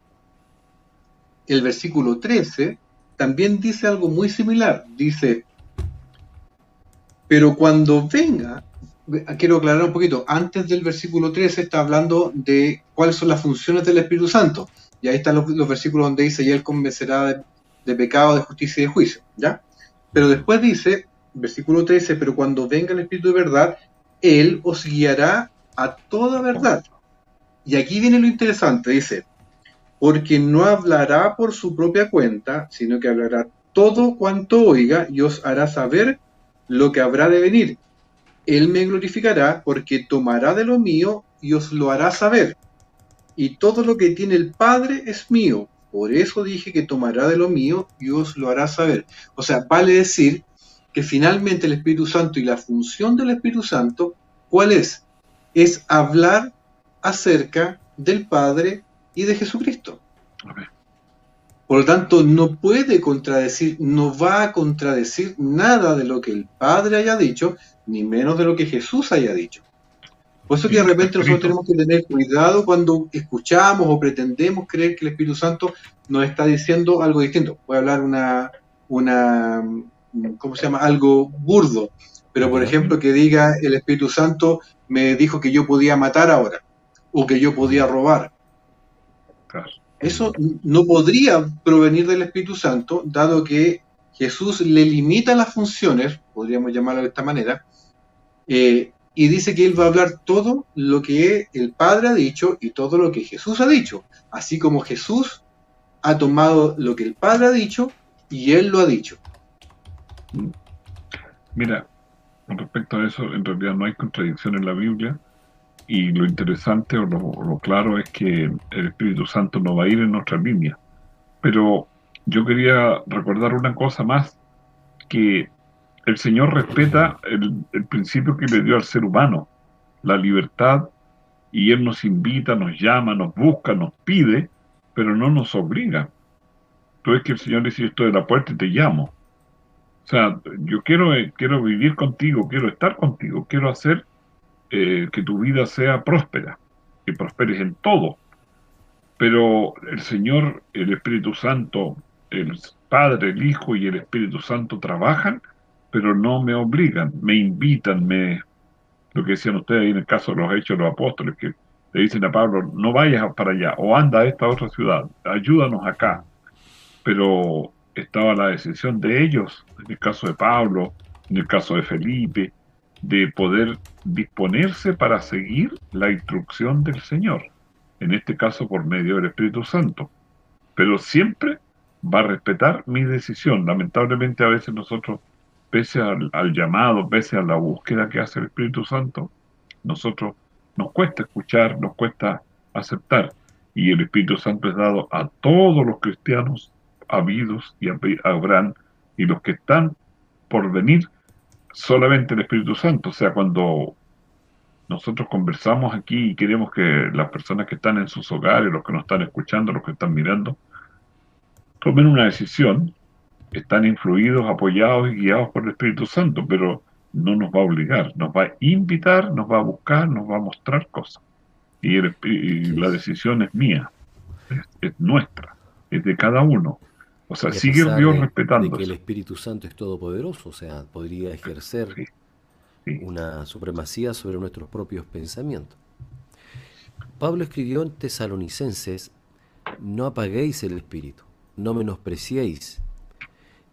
el versículo 13, también dice algo muy similar. Dice, pero cuando venga, quiero aclarar un poquito, antes del versículo 13 está hablando de cuáles son las funciones del Espíritu Santo. Y ahí están los, versículos donde dice, y él convencerá de, de, pecado, de justicia y de juicio. ¿ya? Pero después dice, versículo 13, pero cuando venga el Espíritu de verdad, él os guiará a toda verdad. Y aquí viene lo interesante, dice, porque no hablará por su propia cuenta, sino que hablará todo cuanto oiga y os hará saber lo que habrá de venir. Él me glorificará porque tomará de lo mío y os lo hará saber. Y todo lo que tiene el Padre es mío. Por eso dije que tomará de lo mío y os lo hará saber. O sea, vale decir que finalmente el Espíritu Santo y la función del Espíritu Santo, ¿cuál es? es hablar acerca del Padre y de Jesucristo. Por lo tanto, no puede contradecir, no va a contradecir nada de lo que el Padre haya dicho, ni menos de lo que Jesús haya dicho. Por eso que de repente nosotros tenemos que tener cuidado cuando escuchamos o pretendemos creer que el Espíritu Santo nos está diciendo algo distinto. Voy a hablar una, una ¿cómo se llama? Algo burdo. Pero, por ejemplo, que diga el Espíritu Santo, me dijo que yo podía matar ahora o que yo podía robar. Eso no podría provenir del Espíritu Santo, dado que Jesús le limita las funciones, podríamos llamarlo de esta manera, eh, y dice que él va a hablar todo lo que el Padre ha dicho y todo lo que Jesús ha dicho, así como Jesús ha tomado lo que el Padre ha dicho y él lo ha dicho. Mira, con respecto a eso, en realidad no hay contradicción en la Biblia y lo interesante o lo, claro es que el Espíritu Santo no va a ir en nuestra línea. Pero yo quería recordar una cosa más, que el Señor respeta el, principio que le dio al ser humano, la libertad, y Él nos invita, nos llama, nos busca, nos pide, pero no nos obliga. Ves que el Señor dice, estoy de la puerta y te llamo. O sea, yo quiero, eh, quiero vivir contigo, quiero estar contigo, quiero hacer eh, que tu vida sea próspera, que prosperes en todo. Pero el Señor, el Espíritu Santo, el Padre, el Hijo y el Espíritu Santo trabajan, pero no me obligan, me invitan, me lo que decían ustedes ahí en el caso de los hechos de los apóstoles, que le dicen a Pablo, no vayas para allá, o anda a esta otra ciudad, ayúdanos acá. Pero estaba la decisión de ellos, en el caso de Pablo, en el caso de Felipe, de poder disponerse para seguir la instrucción del Señor, en este caso por medio del Espíritu Santo. Pero siempre va a respetar mi decisión. Lamentablemente a veces nosotros, pese al, al llamado, pese a la búsqueda que hace el Espíritu Santo, nosotros nos cuesta escuchar, nos cuesta aceptar. Y el Espíritu Santo es dado a todos los cristianos habidos y habrán, y los que están por venir, solamente el Espíritu Santo. O sea, cuando nosotros conversamos aquí y queremos que las personas que están en sus hogares, los que nos están escuchando, los que están mirando, tomen una decisión, están influidos, apoyados y guiados por el Espíritu Santo, pero no nos va a obligar, nos va a invitar, nos va a buscar, nos va a mostrar cosas. Y, la decisión es mía, es nuestra, es de cada uno. O sea, sigue Dios respetando. que el Espíritu Santo es todopoderoso, o sea, podría ejercer una supremacía sobre nuestros propios pensamientos. Pablo escribió en Tesalonicenses, no apaguéis el Espíritu, no menospreciéis.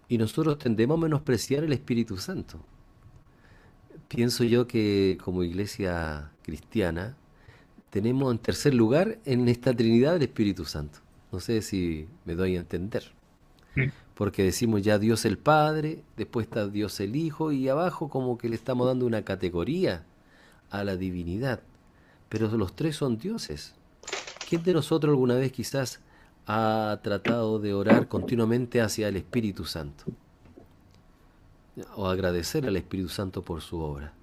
Y nosotros tendemos a menospreciar el Espíritu Santo. Pienso yo que como iglesia cristiana tenemos en tercer lugar en esta Trinidad el Espíritu Santo. No sé si me doy a entender. Porque decimos ya Dios el Padre, después está Dios el Hijo y abajo como que le estamos dando una categoría a la divinidad. pero los tres son dioses. ¿Quién de nosotros alguna vez quizás ha tratado de orar continuamente hacia el Espíritu Santo? O agradecer al Espíritu Santo por su obra.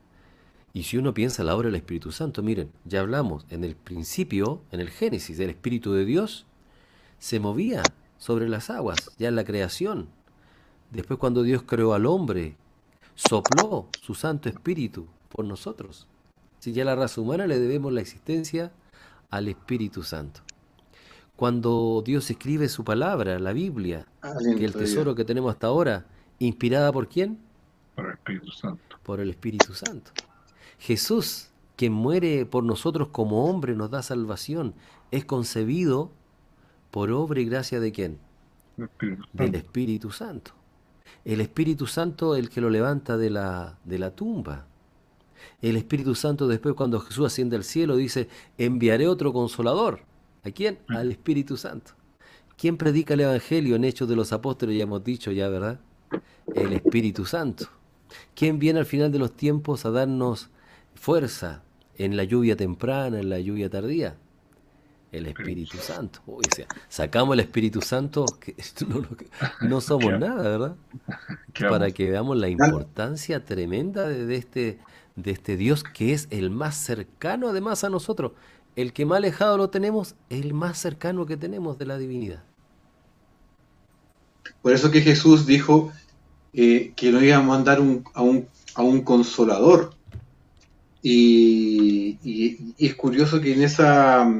Y si uno piensa en la obra del Espíritu Santo, miren, ya hablamos en el principio, en el Génesis, del Espíritu de Dios se movía sobre las aguas, ya en la creación. Después cuando Dios creó al hombre, sopló su Santo Espíritu por nosotros. Si ya la raza humana le debemos la existencia al Espíritu Santo. Cuando Dios escribe su palabra, la Biblia, que el tesoro que tenemos hasta ahora, inspirada por quién? Por el Espíritu Santo. Por el Espíritu Santo. Jesús, que muere por nosotros como hombre, nos da salvación, es concebido por obra y gracia de quién? Del Espíritu Santo. El Espíritu Santo el que lo levanta de la, de la tumba. El Espíritu Santo después cuando Jesús asciende al cielo dice, enviaré otro consolador. ¿A quién? Mm. Al Espíritu Santo. ¿Quién predica el Evangelio en Hechos de los Apóstoles? Ya hemos dicho ya, ¿verdad? El Espíritu Santo. ¿Quién viene al final de los tiempos a darnos fuerza en la lluvia temprana, en la lluvia tardía. El Espíritu Santo. sacamos el Espíritu Santo, que (laughs) no, (laughs) somos nada, ¿verdad? (laughs) Para que veamos la importancia tremenda de, este, de este Dios que es el más cercano además a nosotros. El que más alejado lo tenemos, el más cercano que tenemos de la divinidad. Por eso que Jesús dijo eh, que no íbamos a mandar a, un, a un consolador, y, es curioso que en esa,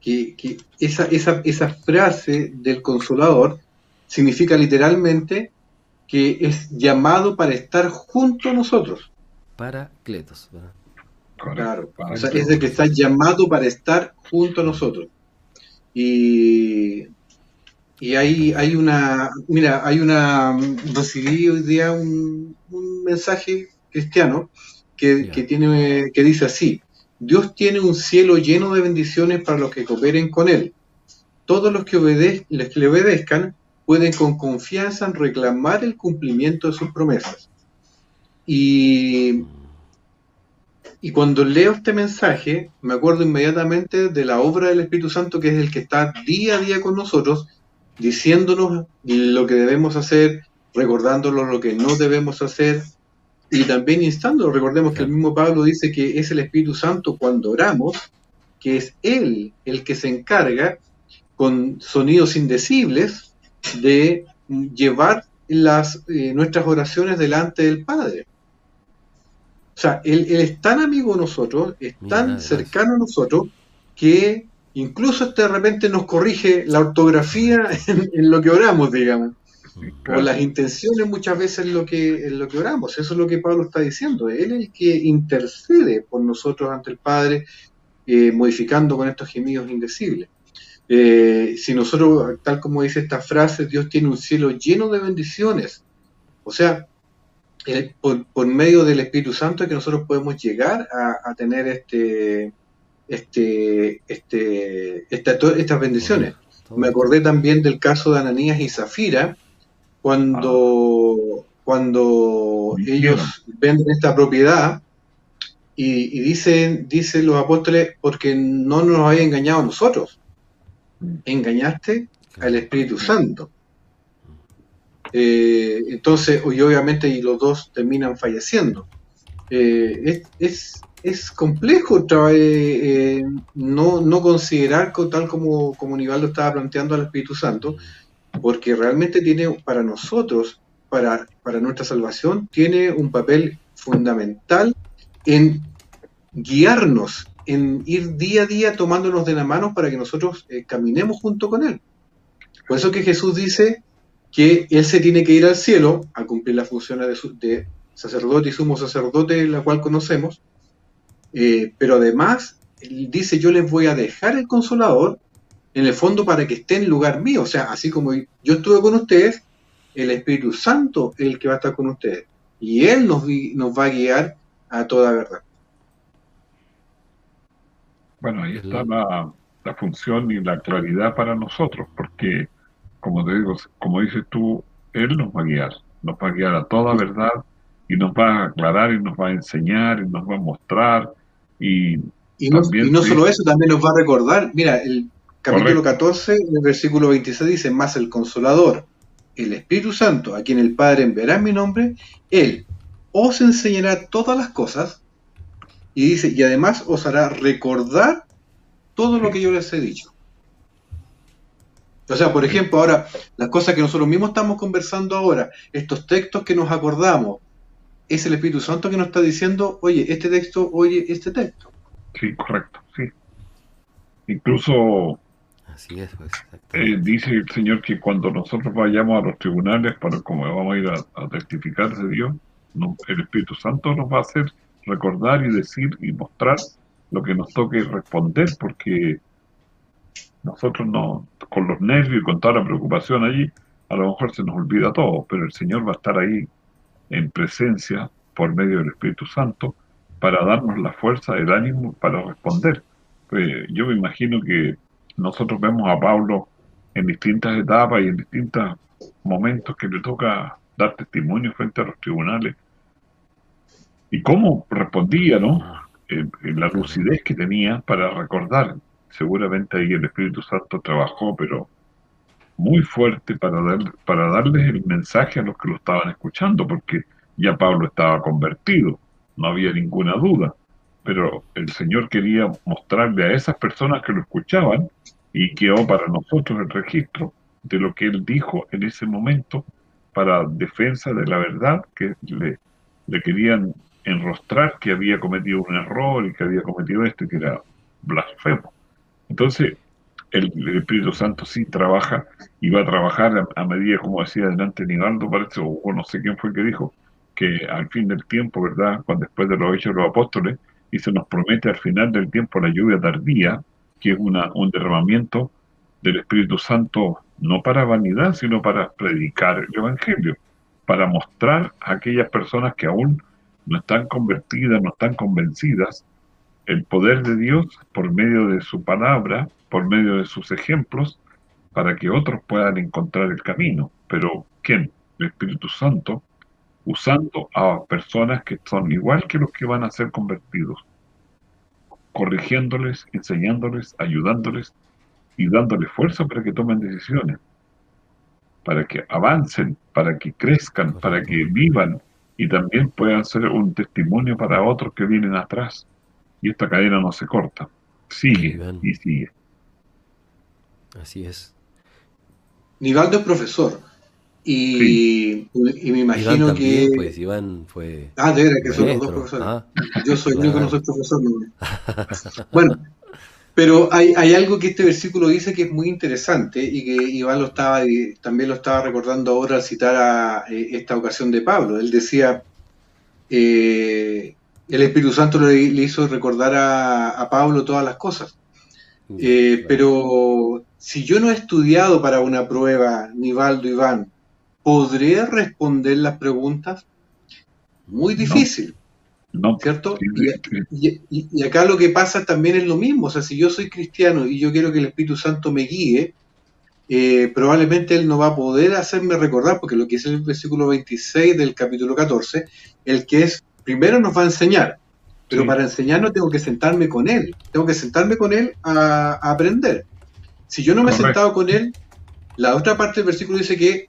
que, esa, esa, esa, frase del consolador significa literalmente que es llamado para estar junto a nosotros. Para Cletos. Claro, o sea, es de que está llamado para estar junto a nosotros. Y, y hay, hay una, mira, hay una, recibí hoy día un, un mensaje cristiano que, tiene, que dice así, Dios tiene un cielo lleno de bendiciones para los que cooperen con Él. Todos los que, los que le obedezcan pueden con confianza reclamar el cumplimiento de sus promesas. Y, y cuando leo este mensaje, me acuerdo inmediatamente de la obra del Espíritu Santo, que es el que está día a día con nosotros, diciéndonos lo que debemos hacer, recordándonos lo que no debemos hacer, y también instando, recordemos que el mismo Pablo dice que es el Espíritu Santo cuando oramos, que es Él el que se encarga con sonidos indecibles de llevar eh, nuestras oraciones delante del Padre. O sea, él, es tan amigo de nosotros, es tan cercano a nosotros, que incluso de repente nos corrige la ortografía (laughs) en lo que oramos, digamos o las intenciones muchas veces lo que, en lo que oramos. Eso es lo que Pablo está diciendo. Él es el que intercede por nosotros ante el Padre, eh, modificando con estos gemidos indecibles. Eh, si nosotros, tal como dice esta frase, Dios tiene un cielo lleno de bendiciones. O sea, por, medio del Espíritu Santo es que nosotros podemos llegar a, tener este, este, este, estas bendiciones. Me acordé también del caso de Ananías y Zafira, cuando, cuando ellos venden esta propiedad y, dicen, dicen los apóstoles, porque no nos había engañado a nosotros, engañaste al Espíritu Santo. Eh, entonces, y obviamente y los dos terminan falleciendo. Eh, es, es, complejo eh, no, no considerar tal como, como Nivaldo estaba planteando al Espíritu Santo, porque realmente tiene para nosotros, para, para nuestra salvación, tiene un papel fundamental en guiarnos, en ir día a día tomándonos de la mano para que nosotros eh, caminemos junto con Él. Por eso que Jesús dice que Él se tiene que ir al cielo a cumplir las funciones de, de sacerdote y sumo sacerdote, la cual conocemos, eh, pero además Él dice, yo les voy a dejar el consolador en el fondo para que esté en lugar mío. O sea, así como yo estuve con ustedes, el Espíritu Santo es el que va a estar con ustedes. Y Él nos, nos va a guiar a toda verdad. Bueno, ahí está la, la función y la claridad para nosotros, porque, como te digo, como dices tú, Él nos va a guiar, nos va a guiar a toda verdad y nos va a aclarar y nos va a enseñar y nos va a mostrar Y, no, solo eso, también nos va a recordar, mira, el capítulo 14, el versículo 26 dice, más el consolador, el Espíritu Santo, a quien el Padre enviará en mi nombre, Él os enseñará todas las cosas y dice, y además os hará recordar todo lo que yo les he dicho. O sea, por ejemplo, ahora, las cosas que nosotros mismos estamos conversando ahora, estos textos que nos acordamos, es el Espíritu Santo que nos está diciendo, oye, este texto, oye, este texto. Sí, correcto, sí. Incluso Así es, pues, eh, dice el Señor que cuando nosotros vayamos a los tribunales, para como vamos a ir a, testificar de Dios, el Espíritu Santo nos va a hacer recordar y decir y mostrar lo que nos toque responder, porque nosotros no, con los nervios y con toda la preocupación allí, a lo mejor se nos olvida todo, pero el Señor va a estar ahí en presencia por medio del Espíritu Santo para darnos la fuerza, el ánimo para responder. Pues yo me imagino que nosotros vemos a Pablo en distintas etapas y en distintos momentos que le toca dar testimonio frente a los tribunales. Y cómo respondía, ¿no? En, la lucidez que tenía para recordar. Seguramente ahí el Espíritu Santo trabajó, pero muy fuerte para, dar, para darles el mensaje a los que lo estaban escuchando, porque ya Pablo estaba convertido, no había ninguna duda. Pero el Señor quería mostrarle a esas personas que lo escuchaban y quedó para nosotros el registro de lo que él dijo en ese momento para defensa de la verdad que le, le querían enrostrar que había cometido un error y que había cometido esto y que era blasfemo. Entonces, el, Espíritu Santo sí trabaja y va a trabajar a, medida, como decía adelante Nivaldo, parece, o, no sé quién fue que dijo, que al fin del tiempo, ¿verdad? Cuando después de los hechos de los apóstoles, y se nos promete al final del tiempo la lluvia tardía, que es una, un derramamiento del Espíritu Santo no para vanidad, sino para predicar el Evangelio, para mostrar a aquellas personas que aún no están convertidas, no están convencidas, el poder de Dios por medio de su palabra, por medio de sus ejemplos, para que otros puedan encontrar el camino. Pero ¿quién? El Espíritu Santo, usando a personas que son igual que los que van a ser convertidos, corrigiéndoles, enseñándoles, ayudándoles y dándoles fuerza para que tomen decisiones, para que avancen, para que crezcan, para que vivan y también puedan ser un testimonio para otros que vienen atrás. Y esta cadena no se corta, sigue y sigue. Así es. Nivaldo es profesor. Y, me imagino que. Pues Iván fue. Ah, de verdad, que son los dos profesores. Ah, Yo soy el único que no soy profesor. (laughs) bueno, pero hay, hay, algo que este versículo dice que es muy interesante y que Iván lo estaba también lo estaba recordando ahora al citar a eh, esta ocasión de Pablo. Él decía: eh, el Espíritu Santo le, hizo recordar a, Pablo todas las cosas. Eh, pero si yo no he estudiado para una prueba, Nivaldo Iván, ¿podré responder las preguntas? Muy difícil. No, ¿Cierto? Y, acá lo que pasa también es lo mismo. O sea, si yo soy cristiano y yo quiero que el Espíritu Santo me guíe, eh, probablemente Él no va a poder hacerme recordar, porque lo que es el versículo 26 del capítulo 14, el que es, primero nos va a enseñar, pero para enseñarnos tengo que sentarme con Él, tengo que sentarme con Él a, aprender. Si yo no me he sentado con Él, la otra parte del versículo dice que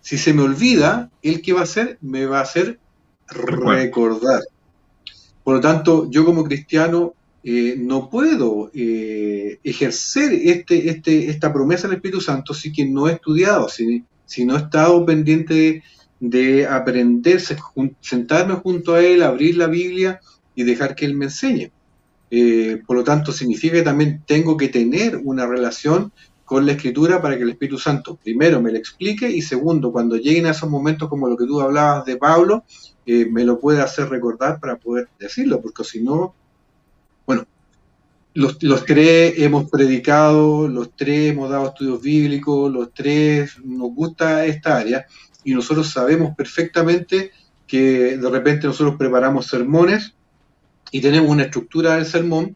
si se me olvida, ¿el qué va a hacer? Me va a hacer recordar. Por lo tanto, yo como cristiano eh, no puedo eh, ejercer este, este, esta promesa del Espíritu Santo si que no he estudiado, si, si no he estado pendiente de, aprender, sentarme junto a Él, abrir la Biblia y dejar que Él me enseñe. Eh, por lo tanto, significa que también tengo que tener una relación con la escritura para que el Espíritu Santo, primero, me lo explique y segundo, cuando lleguen a esos momentos como lo que tú hablabas de Pablo, eh, me lo pueda hacer recordar para poder decirlo, porque si no, bueno, los, tres hemos predicado, los tres hemos dado estudios bíblicos, los tres nos gusta esta área y nosotros sabemos perfectamente que de repente nosotros preparamos sermones y tenemos una estructura del sermón,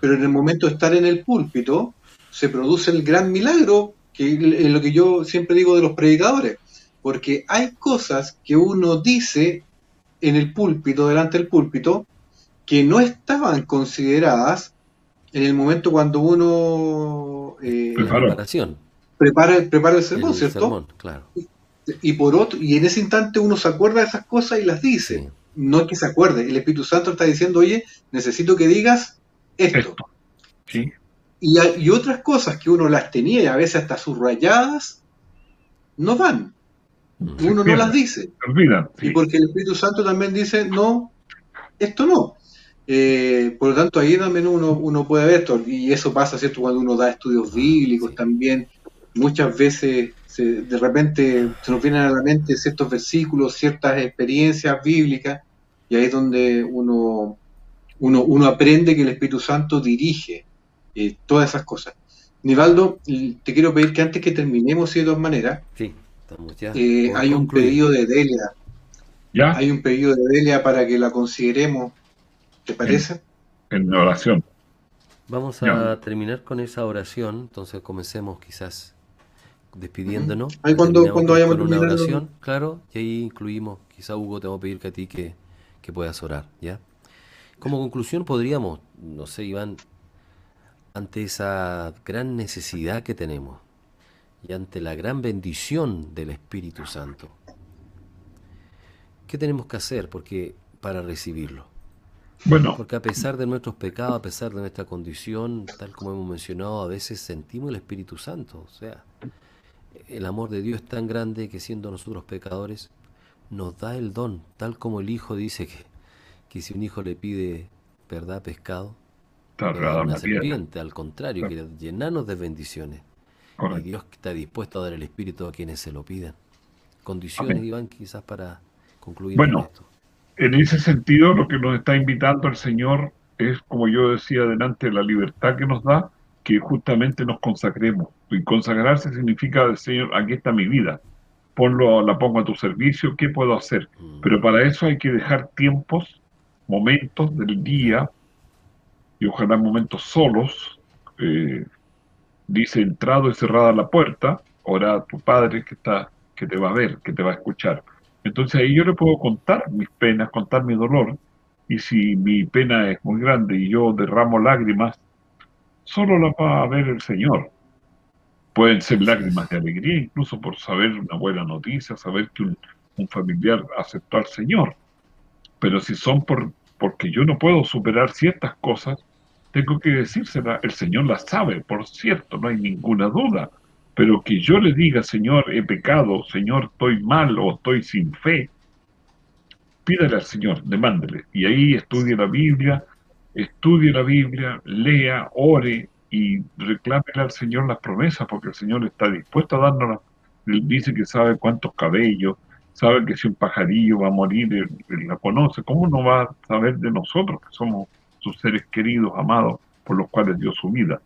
pero en el momento de estar en el púlpito, se produce el gran milagro, que es lo que yo siempre digo de los predicadores, porque hay cosas que uno dice en el púlpito, delante del púlpito, que no estaban consideradas en el momento cuando uno eh, preparación. Prepara, prepara el sermón, ¿cierto? claro. Y, por otro, y en ese instante uno se acuerda de esas cosas y las dice. No es que se acuerde, el Espíritu Santo está diciendo, oye, necesito que digas esto. Sí. Y, y otras cosas que uno las tenía y a veces hasta subrayadas, no van. Uno no las dice. Y porque el Espíritu Santo también dice, no, esto no. Eh, por lo tanto, ahí también uno, uno puede ver esto, y eso pasa, ¿cierto? Cuando uno da estudios bíblicos también, muchas veces de repente se nos vienen a la mente ciertos versículos, ciertas experiencias bíblicas, y ahí es donde uno, uno, uno aprende que el Espíritu Santo dirige eh, todas esas cosas. Nivaldo, te quiero pedir que antes que terminemos, de todas maneras, sí, eh, hay un pedido de Delia. ¿Ya? Hay un pedido de Delia para que la consideremos ¿Te parece? En, oración. Vamos a terminar con esa oración, entonces comencemos quizás despidiéndonos. Ahí cuando, cuando vayamos con una oración, claro, y ahí incluimos, quizá Hugo te voy a pedir que a ti que, que puedas orar, ¿ya? Como conclusión podríamos, no sé, Iván, ante esa gran necesidad que tenemos y ante la gran bendición del Espíritu Santo, ¿qué tenemos que hacer porque para recibirlo? Bueno. Porque a pesar de nuestros pecados, a pesar de nuestra condición, tal como hemos mencionado, a veces sentimos el Espíritu Santo. O sea, el amor de Dios es tan grande que siendo nosotros pecadores, nos da el don, tal como el Hijo dice que, que si un hijo le pide, ¿verdad?, pescado, una serpiente, al contrario, quiere llenarnos de bendiciones. Y Dios está dispuesto a dar el Espíritu a quienes se lo pidan. Condiciones, Iván, quizás para concluir bueno, esto en ese sentido, lo que nos está invitando el Señor es, como yo decía adelante, la libertad que nos da, que justamente nos consagremos. Y consagrarse significa, Señor, aquí está mi vida, ponlo, la pongo a tu servicio, ¿qué puedo hacer? Mm. Pero para eso hay que dejar tiempos, momentos del día, y ojalá momentos solos, eh, dice entrado y cerrada la puerta, ora a tu Padre que, está, que te va a ver, que te va a escuchar. Entonces ahí yo le puedo contar mis penas, contar mi dolor, y si mi pena es muy grande y yo derramo lágrimas, solo la va a ver el Señor. Pueden ser lágrimas de alegría, incluso por saber una buena noticia, saber que un, familiar aceptó al Señor. Pero si son por porque yo no puedo superar ciertas cosas, tengo que decírsela. El Señor las sabe, por cierto, no hay ninguna duda. Pero que yo le diga, Señor, he pecado, Señor, estoy mal o estoy sin fe, pídale al Señor, demándele. Y ahí estudie la Biblia, estudie la Biblia, lea, ore y reclámele al Señor las promesas, porque el Señor está dispuesto a darnos Él dice que sabe cuántos cabellos, sabe que si un pajarillo va a morir, él, la conoce. ¿Cómo no va a saber de nosotros, que somos sus seres queridos, amados, por los cuales dio su vida?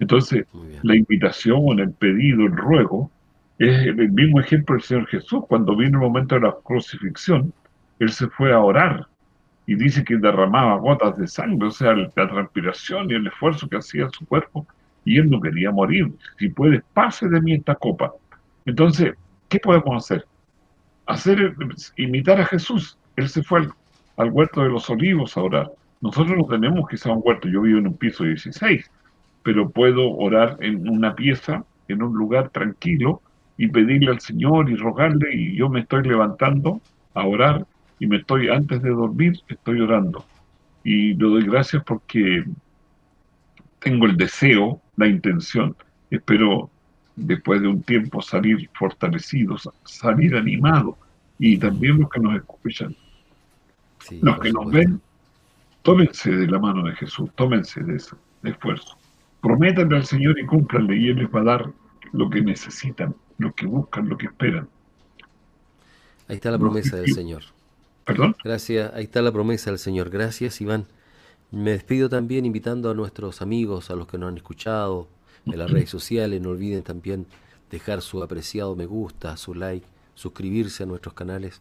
Entonces, la invitación, el pedido, el ruego, es el mismo ejemplo del Señor Jesús. Cuando vino el momento de la crucifixión, Él se fue a orar y dice que derramaba gotas de sangre, o sea, la transpiración y el esfuerzo que hacía su cuerpo, y Él no quería morir. Si puedes, pase de mí esta copa. Entonces, ¿qué podemos hacer? Hacer, imitar a Jesús. Él se fue al, al huerto de los olivos a orar. Nosotros no tenemos quizá un huerto, yo vivo en un piso 16, pero puedo orar en una pieza, en un lugar tranquilo, y pedirle al Señor y rogarle, y yo me estoy levantando a orar, y me estoy, antes de dormir, estoy orando. Y le doy gracias porque tengo el deseo, la intención, espero después de un tiempo salir fortalecidos, salir animados, y también los que nos escuchan, los que nos ven, tómense de la mano de Jesús, tómense de ese esfuerzo prométanle al Señor y cúmplanle y Él les va a dar lo que necesitan, lo que buscan, lo que esperan. Ahí está la promesa del Señor. ¿Perdón? Gracias, ahí está la promesa del Señor. Gracias, Iván. Me despido también invitando a nuestros amigos, a los que nos han escuchado en las redes sociales. No olviden también dejar su apreciado me gusta, su like, suscribirse a nuestros canales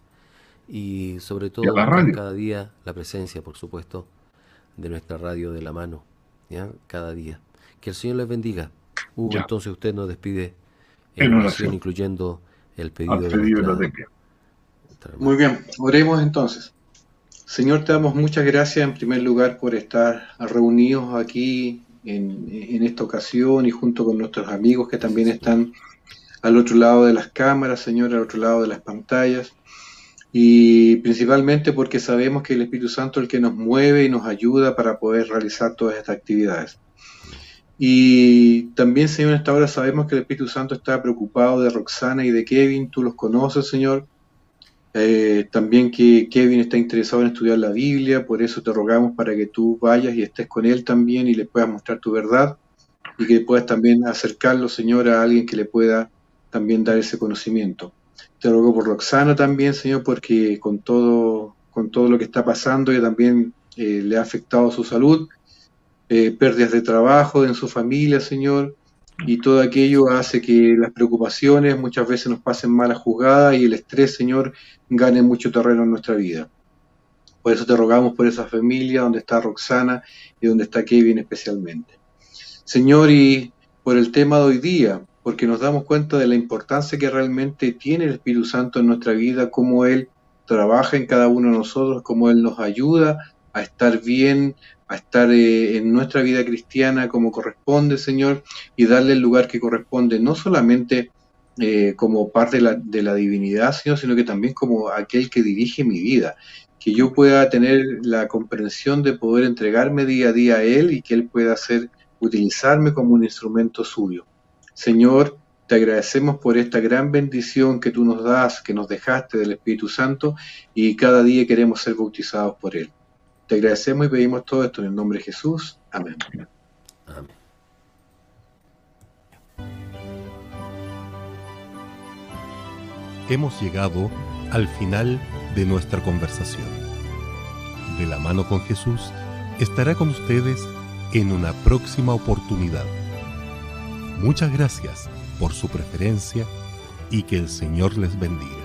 y sobre todo cada día la presencia, por supuesto, de nuestra radio de la mano, ¿ya? cada día. Que el Señor les bendiga. Hugo, entonces usted nos despide en, oración, incluyendo el pedido, de, Muy bien, oremos entonces. Señor, te damos muchas gracias en primer lugar por estar reunidos aquí en, esta ocasión y junto con nuestros amigos que también están al otro lado de las cámaras, Señor, al otro lado de las pantallas. Y principalmente porque sabemos que el Espíritu Santo es el que nos mueve y nos ayuda para poder realizar todas estas actividades. Y también, Señor, en esta hora sabemos que el Espíritu Santo está preocupado de Roxana y de Kevin. Tú los conoces, Señor. Eh, también que Kevin está interesado en estudiar la Biblia, por eso te rogamos para que tú vayas y estés con él también y le puedas mostrar tu verdad y que puedas también acercarlo, Señor, a alguien que le pueda también dar ese conocimiento. Te ruego por Roxana también, Señor, porque con todo, con todo lo que está pasando, ella también eh, le ha afectado su salud, eh, pérdidas de trabajo en su familia, Señor, y todo aquello hace que las preocupaciones muchas veces nos pasen malas juzgadas y el estrés, Señor, gane mucho terreno en nuestra vida. Por eso te rogamos por esa familia donde está Roxana y donde está Kevin especialmente. Señor, y por el tema de hoy día, porque nos damos cuenta de la importancia que realmente tiene el Espíritu Santo en nuestra vida, cómo Él trabaja en cada uno de nosotros, cómo Él nos ayuda a estar bien, a estar eh, en nuestra vida cristiana como corresponde, Señor, y darle el lugar que corresponde, no solamente eh, como parte de la, de la divinidad, Señor, sino que también como aquel que dirige mi vida, que yo pueda tener la comprensión de poder entregarme día a día a Él y que Él pueda hacer, utilizarme como un instrumento suyo. Señor, te agradecemos por esta gran bendición que tú nos das, que nos dejaste del Espíritu Santo y cada día queremos ser bautizados por Él. Te agradecemos y pedimos todo esto en el nombre de Jesús. Amén. Amén. Hemos llegado al final de nuestra conversación. De la mano con Jesús estará con ustedes en una próxima oportunidad. Muchas gracias por su preferencia y que el Señor les bendiga.